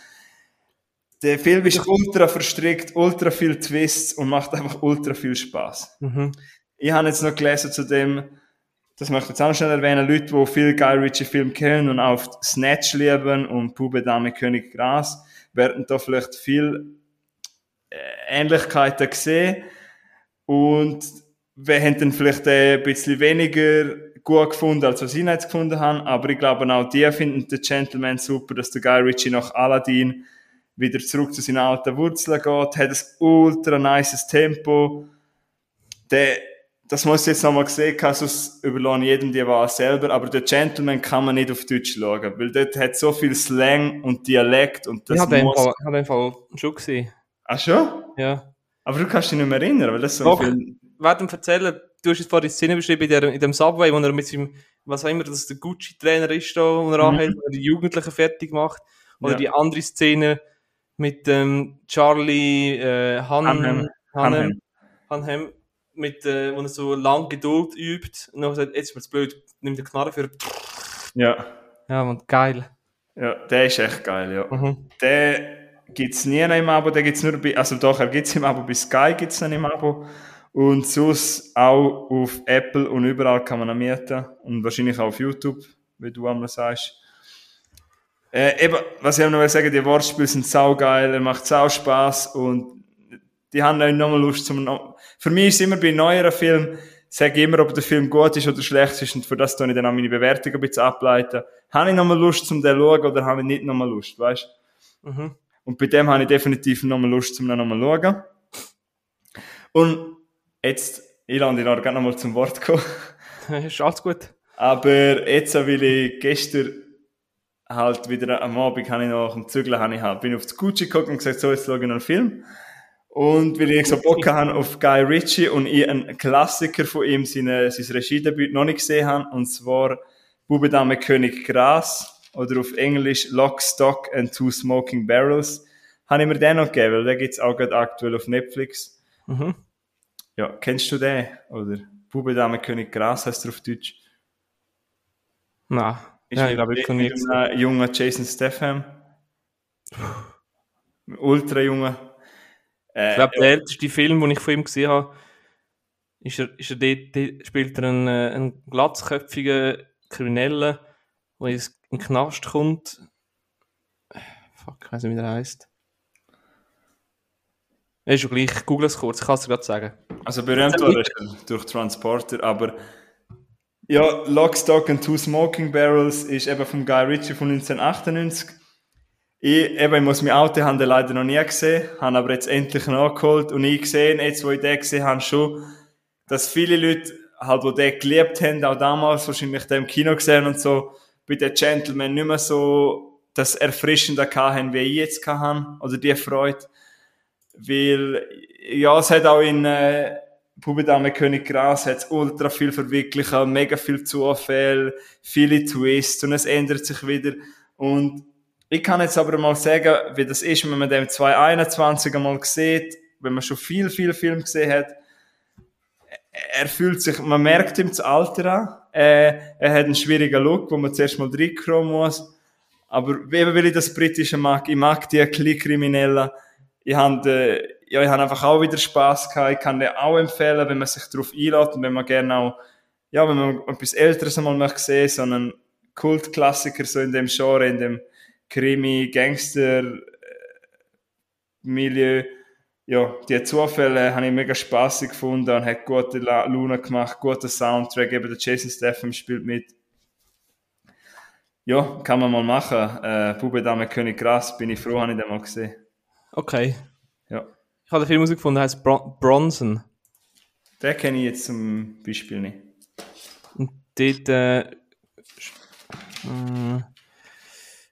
der Film ist ultra verstrickt, ultra viel Twists und macht einfach ultra viel Spaß. Mhm. Ich habe jetzt noch gelesen zu dem, das möchte ich jetzt auch schnell erwähnen, Leute, die viel Guy Ritchie Film kennen und auch Snatch lieben und Pube Dame König Gras, werden da vielleicht viel äh, Ähnlichkeiten sehen und wir haben dann vielleicht äh, ein bisschen weniger gut gefunden, als was ich jetzt gefunden habe, aber ich glaube auch die finden den Gentleman super, dass der Guy Ritchie nach Aladdin wieder zurück zu seinen alten Wurzeln geht, hat ein ultra nices Tempo. Der, das muss ich jetzt nochmal gesehen haben, sonst überlasse ich jedem die Wahl selber, aber der Gentleman kann man nicht auf Deutsch schauen, weil dort hat so viel Slang und Dialekt und das ich habe den, muss... Fall- hab den Fall schon gesehen. Ach schon? Ja. Aber du kannst dich nicht mehr erinnern, weil das so Doch. viel... Ihm erzählen, du hast jetzt vorhin die Szene beschrieben in, der, in dem Subway, wo er mit seinem, was auch immer, das der Gucci-Trainer ist da, wo er anhält, wo er die Jugendlichen fertig macht. Oder Ja. die andere Szene mit dem Charlie äh, Han, Hunnam. Hannem, Hunnam. Hannem, mit, äh, wo er so lang Geduld übt. Und dann sagt, jetzt wird's blöd, nimmt den Knarre für. Ja. Ja, man, geil. Ja, der ist echt geil, ja. Mhm. Den gibt's nie noch im Abo, den gibt's nur bei, also doch, er gibt's im Abo, bei Sky gibt's noch im Abo. Und sonst auch auf Apple und überall kann man ihn mieten. Und wahrscheinlich auch auf YouTube, wie du einmal sagst. Äh, eben, was ich auch noch will sagen, die Wortspiele sind saugeil, er macht sau Spaß und die haben auch nochmal Lust zum, no für mich ist immer bei neueren Filmen, sage immer, ob der Film gut ist oder schlecht ist und für das tue ich dann auch meine Bewertung ein bisschen ableiten. Habe ich nochmal Lust zum den zu schauen oder habe ich nicht nochmal Lust, weißt Mhm. Und bei dem habe ich definitiv nochmal Lust zum nochmal schauen. Und jetzt, ich lande noch gerne nochmal zum Wort kommen. ist alles gut. Aber jetzt, weil ich gestern halt wieder am Abend habe ich noch am Zügeln, habe ich halt, bin auf das Gucci geguckt und gesagt, so, jetzt schaue ich noch einen Film. Und weil ich so Bock habe auf Guy Ritchie und ich einen Klassiker von ihm, seine, sein Regiedebüt noch nicht gesehen habe, und zwar Bubedame König Gras, oder auf Englisch Lock, Stock and Two Smoking Barrels, habe ich mir den noch gegeben, weil den gibt's auch gerade aktuell auf Netflix. Mhm. Ja, kennst du den? Oder Bubedame König Gras heißt er auf Deutsch. Nein. Ist Ja, ich glaube, ich mit nicht. einem jungen Jason Statham. Ultra junger. Äh, Ich glaube, der älteste Film, den ich von ihm gesehen habe, ist er, ist er dort, dort spielt er einen, äh, einen glatzköpfigen Kriminellen, der in den Knast kommt. Fuck, ich weiß nicht, wie der heißt. Ist schon gleich, ich google es kurz, ich kann es dir gerade sagen. also berühmt war er schon durch Transporter, aber ja, Lock, Stock and Two Smoking Barrels ist eben vom Guy Ritchie von 1998. Ich, eben, ich muss mein Auto haben leider noch nie gesehen, habe aber jetzt endlich nachgeholt und ich gesehen, jetzt wo ich den gesehen habe, schon, dass viele Leute halt, die den geliebt haben, auch damals wahrscheinlich den im Kino gesehen und so, bei den Gentlemen nicht mehr so das Erfrischende hatten, wie ich jetzt hatte, oder die Freude. Weil, ja, es hat auch in äh, Pubedame König Gras hat's ultra viel verwirklichen, mega viel Zufall, viele Twists und es ändert sich wieder. Und ich kann jetzt aber mal sagen, wie das ist, wenn man den 2021 einmal sieht, wenn man schon viel, viel Film gesehen hat, er fühlt sich, man merkt ihm das Alter an, äh, er hat einen schwierigen Look, wo man zuerst mal reinkommen muss, aber eben weil ich das Britische mag, ich mag die Kleinkriminellen, ich habe, äh, ja, ich habe einfach auch wieder Spaß gehabt, ich kann den auch empfehlen, wenn man sich darauf einlädt und wenn man gerne auch, ja, wenn man etwas Älteres einmal möchte sehen, so einen Kultklassiker so in dem Genre, in dem Krimi, Gangster, äh, Milieu, ja, die Zufälle habe ich mega spaßig gefunden und hat gute La- Laune gemacht, guter Soundtrack, eben der Jason Statham spielt mit. Ja, kann man mal machen. Äh, Bube Dame König Gras, bin ich froh, habe ich den mal gesehen. Okay. Ich habe den Film herausgefunden, der heißt Bron Bronson. Den kenne ich jetzt zum Beispiel nicht. Und dort äh, äh,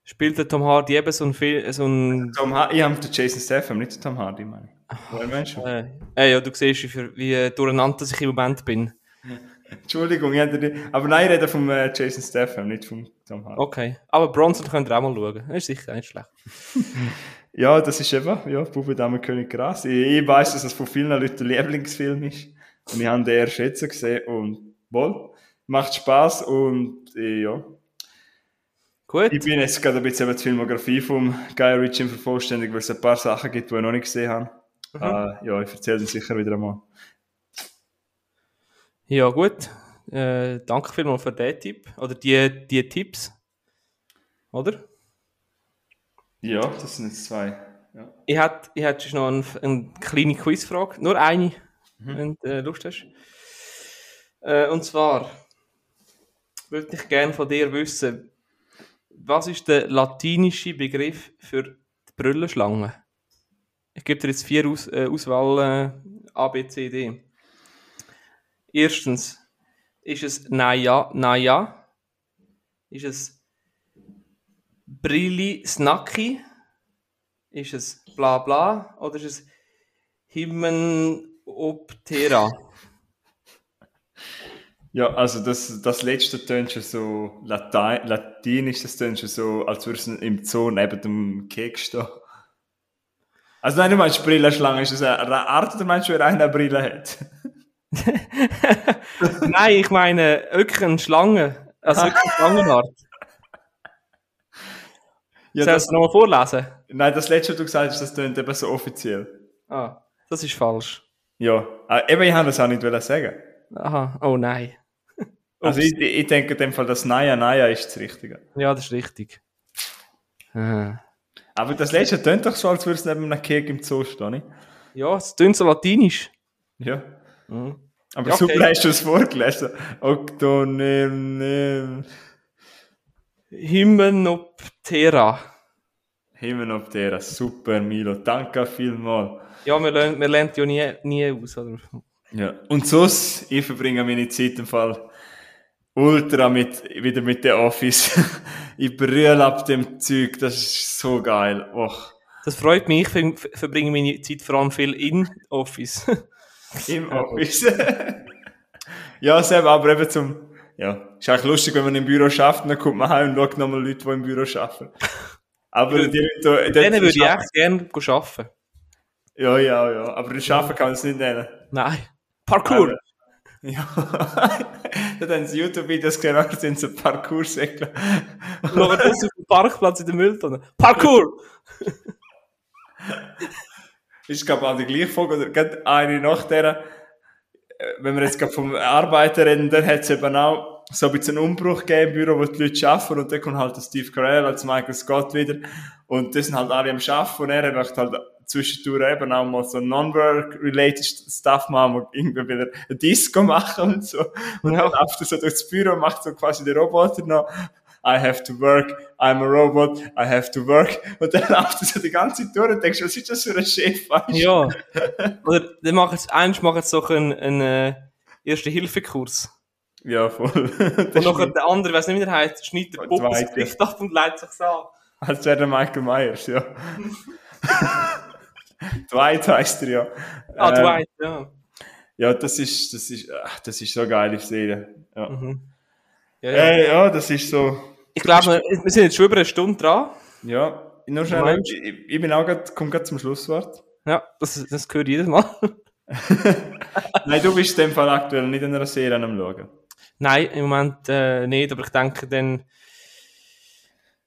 spielt der Tom Hardy eben so ein Film, so ein Tom ha ich habe den Jason Statham, nicht den Tom Hardy, meine ich. Woher meinst du? Äh, äh, ja, du siehst, wie, wie äh, durcheinander ich im Moment bin. Entschuldigung, ich hätte die- aber nein, ich rede vom äh, Jason Statham, nicht vom Tom Hardy. Okay. Aber Bronson könnt ihr auch mal schauen. Das ist sicher nicht schlecht. Ja, das ist eben, ja, Bube Dame König Gras. Ich, ich weiß, dass das von vielen Leuten der Lieblingsfilm ist. Und ich habe den erst jetzt gesehen und wohl, macht Spaß und äh, ja. Gut. Ich bin jetzt gerade ein bisschen die Filmografie vom Guy Ritchie im vervollständigen, weil es ein paar Sachen gibt, die ich noch nicht gesehen habe. Äh, ja, ich erzähle dir sicher wieder einmal. Ja, gut. Äh, danke vielmals für den Tipp. Oder die, die Tipps. Oder? Ja, das sind jetzt zwei. Ja. Ich hätte, ich hätte noch eine, eine kleine Quizfrage. Nur eine, wenn du äh, Lust hast. Äh, und zwar würde ich gerne von dir wissen, was ist der latinische Begriff für die Brüllenschlange? Ich gebe dir jetzt vier Aus, äh, Auswahl äh, A, B, C, D. Erstens, ist es Naja, Naja? Ist es Brilli Snacki? Ist es bla bla oder ist es Hymenoptera? Ja, also das, das letzte tönt schon so Latein, latinisch, das tönt schon so, als würde es im Zoo neben dem Keks stehen. Also nein, du meinst Brillenschlange, ist das eine Art oder meinst du, wer eine Brille hat? Nein, ich meine wirklich eine Schlange. Also wirklich eine Schlangenart. Ja, Soll ich das, es nochmal vorlesen? nein, das letzte, was du gesagt hast, das tönt eben so offiziell. Ah, das ist falsch. Ja, äh, eben, ich habe das auch nicht sagen. Aha, oh nein. Also ich, ich denke in dem Fall, das Naya Naya ist das Richtige. Ja, das ist richtig. Ah. Aber das letzte tönt doch so, als würde es neben einem Keks im Zoo stehen, nicht? Ja, es tönt so latinisch. Ja. Mhm. Aber Ja, okay. super hast du es vorgelesen. Octonem, Hymenoptera. Hymenoptera, super Milo, danke vielmals. Ja, wir lernen, wir lernen ja nie, nie aus, oder? Ja. Und sonst, ich verbringe meine Zeit im Fall ultra mit, wieder mit der Office. ich brülle ab dem Zeug, das ist so geil. Och, Das freut mich, ich ver- verbringe meine Zeit vor allem viel in Office. im Office. ja, selber, aber eben zum, ja, ist eigentlich lustig, wenn man im Büro schafft, dann kommt man heim und schaut nochmal Leute, die im Büro arbeiten. Aber die Leute, Denen würde ich echt gerne arbeiten. Ja, ja, ja, aber das Schaffen kann man es nicht nennen. Nein. Parkour! Aber- Ja. da haben sie YouTube-Videos gesehen, nachher sind sie Parkour-Säckler. Schauen das auf dem Parkplatz in der Mülltonne. Parkour! ist, glaube ich, auch die gleiche Folge, oder gerade eine nach der, wenn wir jetzt gerade vom Arbeiter reden, dann hat es eben auch so ein bisschen einen Umbruch gegeben im Büro, wo die Leute arbeiten und dann kommt halt der Steve Carell als Michael Scott wieder und das sind halt alle am Arbeiten und er möchte halt zwischendurch eben auch mal so Non-Work-related Stuff machen und irgendwie wieder ein Disco machen und so. Und Ja. dann läuft er so durchs Büro und macht so quasi den Roboter noch. I have to work, I'm a robot, I have to work. Und dann läuft er so die ganze Zeit durch und denkst, was ist das für ein Chef? weißt? Ja. Oder dann machen sie, eins machen sie so einen, einen äh, Erste-Hilfe-Kurs. Ja, voll. Und Das nachher der andere, weiss nicht, wie der heißt, schneidet der Puppe das. Gesicht ab und leitet sich an. als wäre der Michael Myers, ja. Dwight heißt er ja. Ah, Ähm, Dwight, ja. Ja, das ist, das ist, ach, das ist so eine geile Serie. Ja. Mhm. Ja, ja. Äh, ja, das ist so, Ich glaube, wir, sind jetzt schon über eine Stunde dran. ja. Nur schnell, ich, ich bin auch grad, komm grad zum Schlusswort. Ja, das, das gehört jedes Mal. Nein, du bist in dem Fall aktuell nicht in einer Serie am Schauen. Nein, im Moment äh, nicht, aber ich denke dann,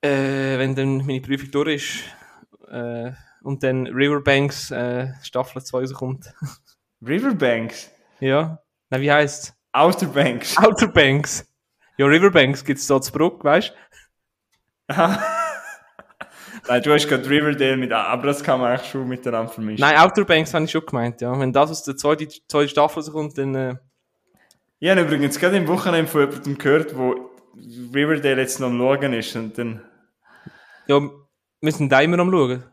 äh, wenn dann meine Prüfung durch ist äh, und dann Riverbanks äh, Staffel 2 rauskommt. Riverbanks. ja. Nein, wie heisst Outer Banks. Outer Banks. Ja, Riverbanks gibt's da zu Bruck, weißt Nein, du hast gerade Riverdale mit, aber das kann man eigentlich schon miteinander vermischen. Nein, Outer Banks habe ich schon gemeint, ja. Wenn das aus der zweiten, zweiten Staffel rauskommt, dann, äh, Ich habe übrigens gerade im Wochenende von jemandem gehört, wo Riverdale jetzt noch am Schauen ist und dann, ja, wir sind da immer am schauen.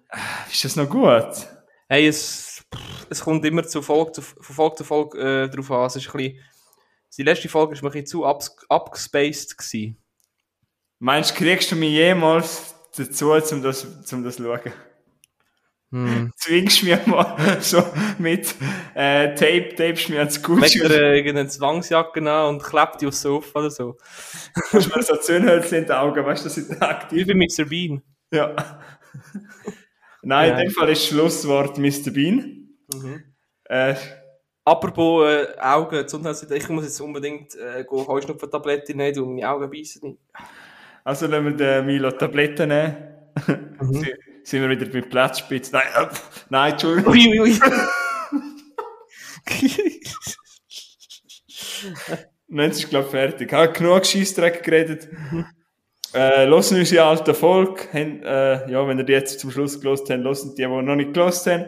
ist das noch gut? Hey, es, es kommt immer zu Folge zu, von Folge zu Folge äh, drauf an. Es ist ein bisschen, die letzte Folge ist mir ein bisschen zu abs- abgespaced gewesen. Meinst du, kriegst du mich jemals dazu, um das, um das zu schauen? Hm. Zwingst du mich mal so mit äh, Tape, tapest mich ans Gucci er und äh, irgendeine Zwangsjacke an und klebt die aufs Sofa oder so. hast mir so Zündhölzchen in die Augen, weißt du, das sind Wie aktiv. bei Mr. Bean. Ja. Nein, Ja. in dem Fall ist Schlusswort Mr. Bean. Äh, Apropos äh, Augen, Gesundheits- ich muss jetzt unbedingt äh, Heuschnupfen-Tabletten nehmen, weil meine Augen beißen nicht. also lassen wir den Milo Tabletten nehmen. Mhm. Sind wir wieder mit Platzspitze? Nein, äh, nein, Entschuldigung. Ui, ui. Nein, es ist, glaube ich, fertig. Ich habe genug Scheissdreck geredet. Äh, hören unsere alte Folge. Äh, ja, wenn ihr die jetzt zum Schluss gelost habt, hören die, die noch nicht gelost haben.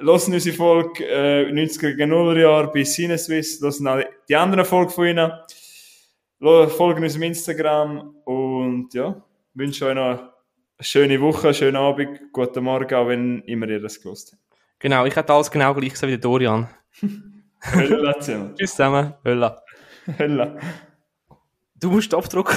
Hören unsere Folge äh, 90er gegen 0 Jahr bei Cineswiss. Hören auch die anderen Folgen von ihnen. Folgen unserem Instagram. Und ja, wünsche euch noch eine schöne Woche, einen schönen Abend, guten Morgen, auch wenn immer ihr das gelost habt. Genau, ich hätte alles genau gleich gesagt wie der Dorian. Hölla zusammen. Tschüss zusammen. Hölla. Hölla. Du musst abdrucken.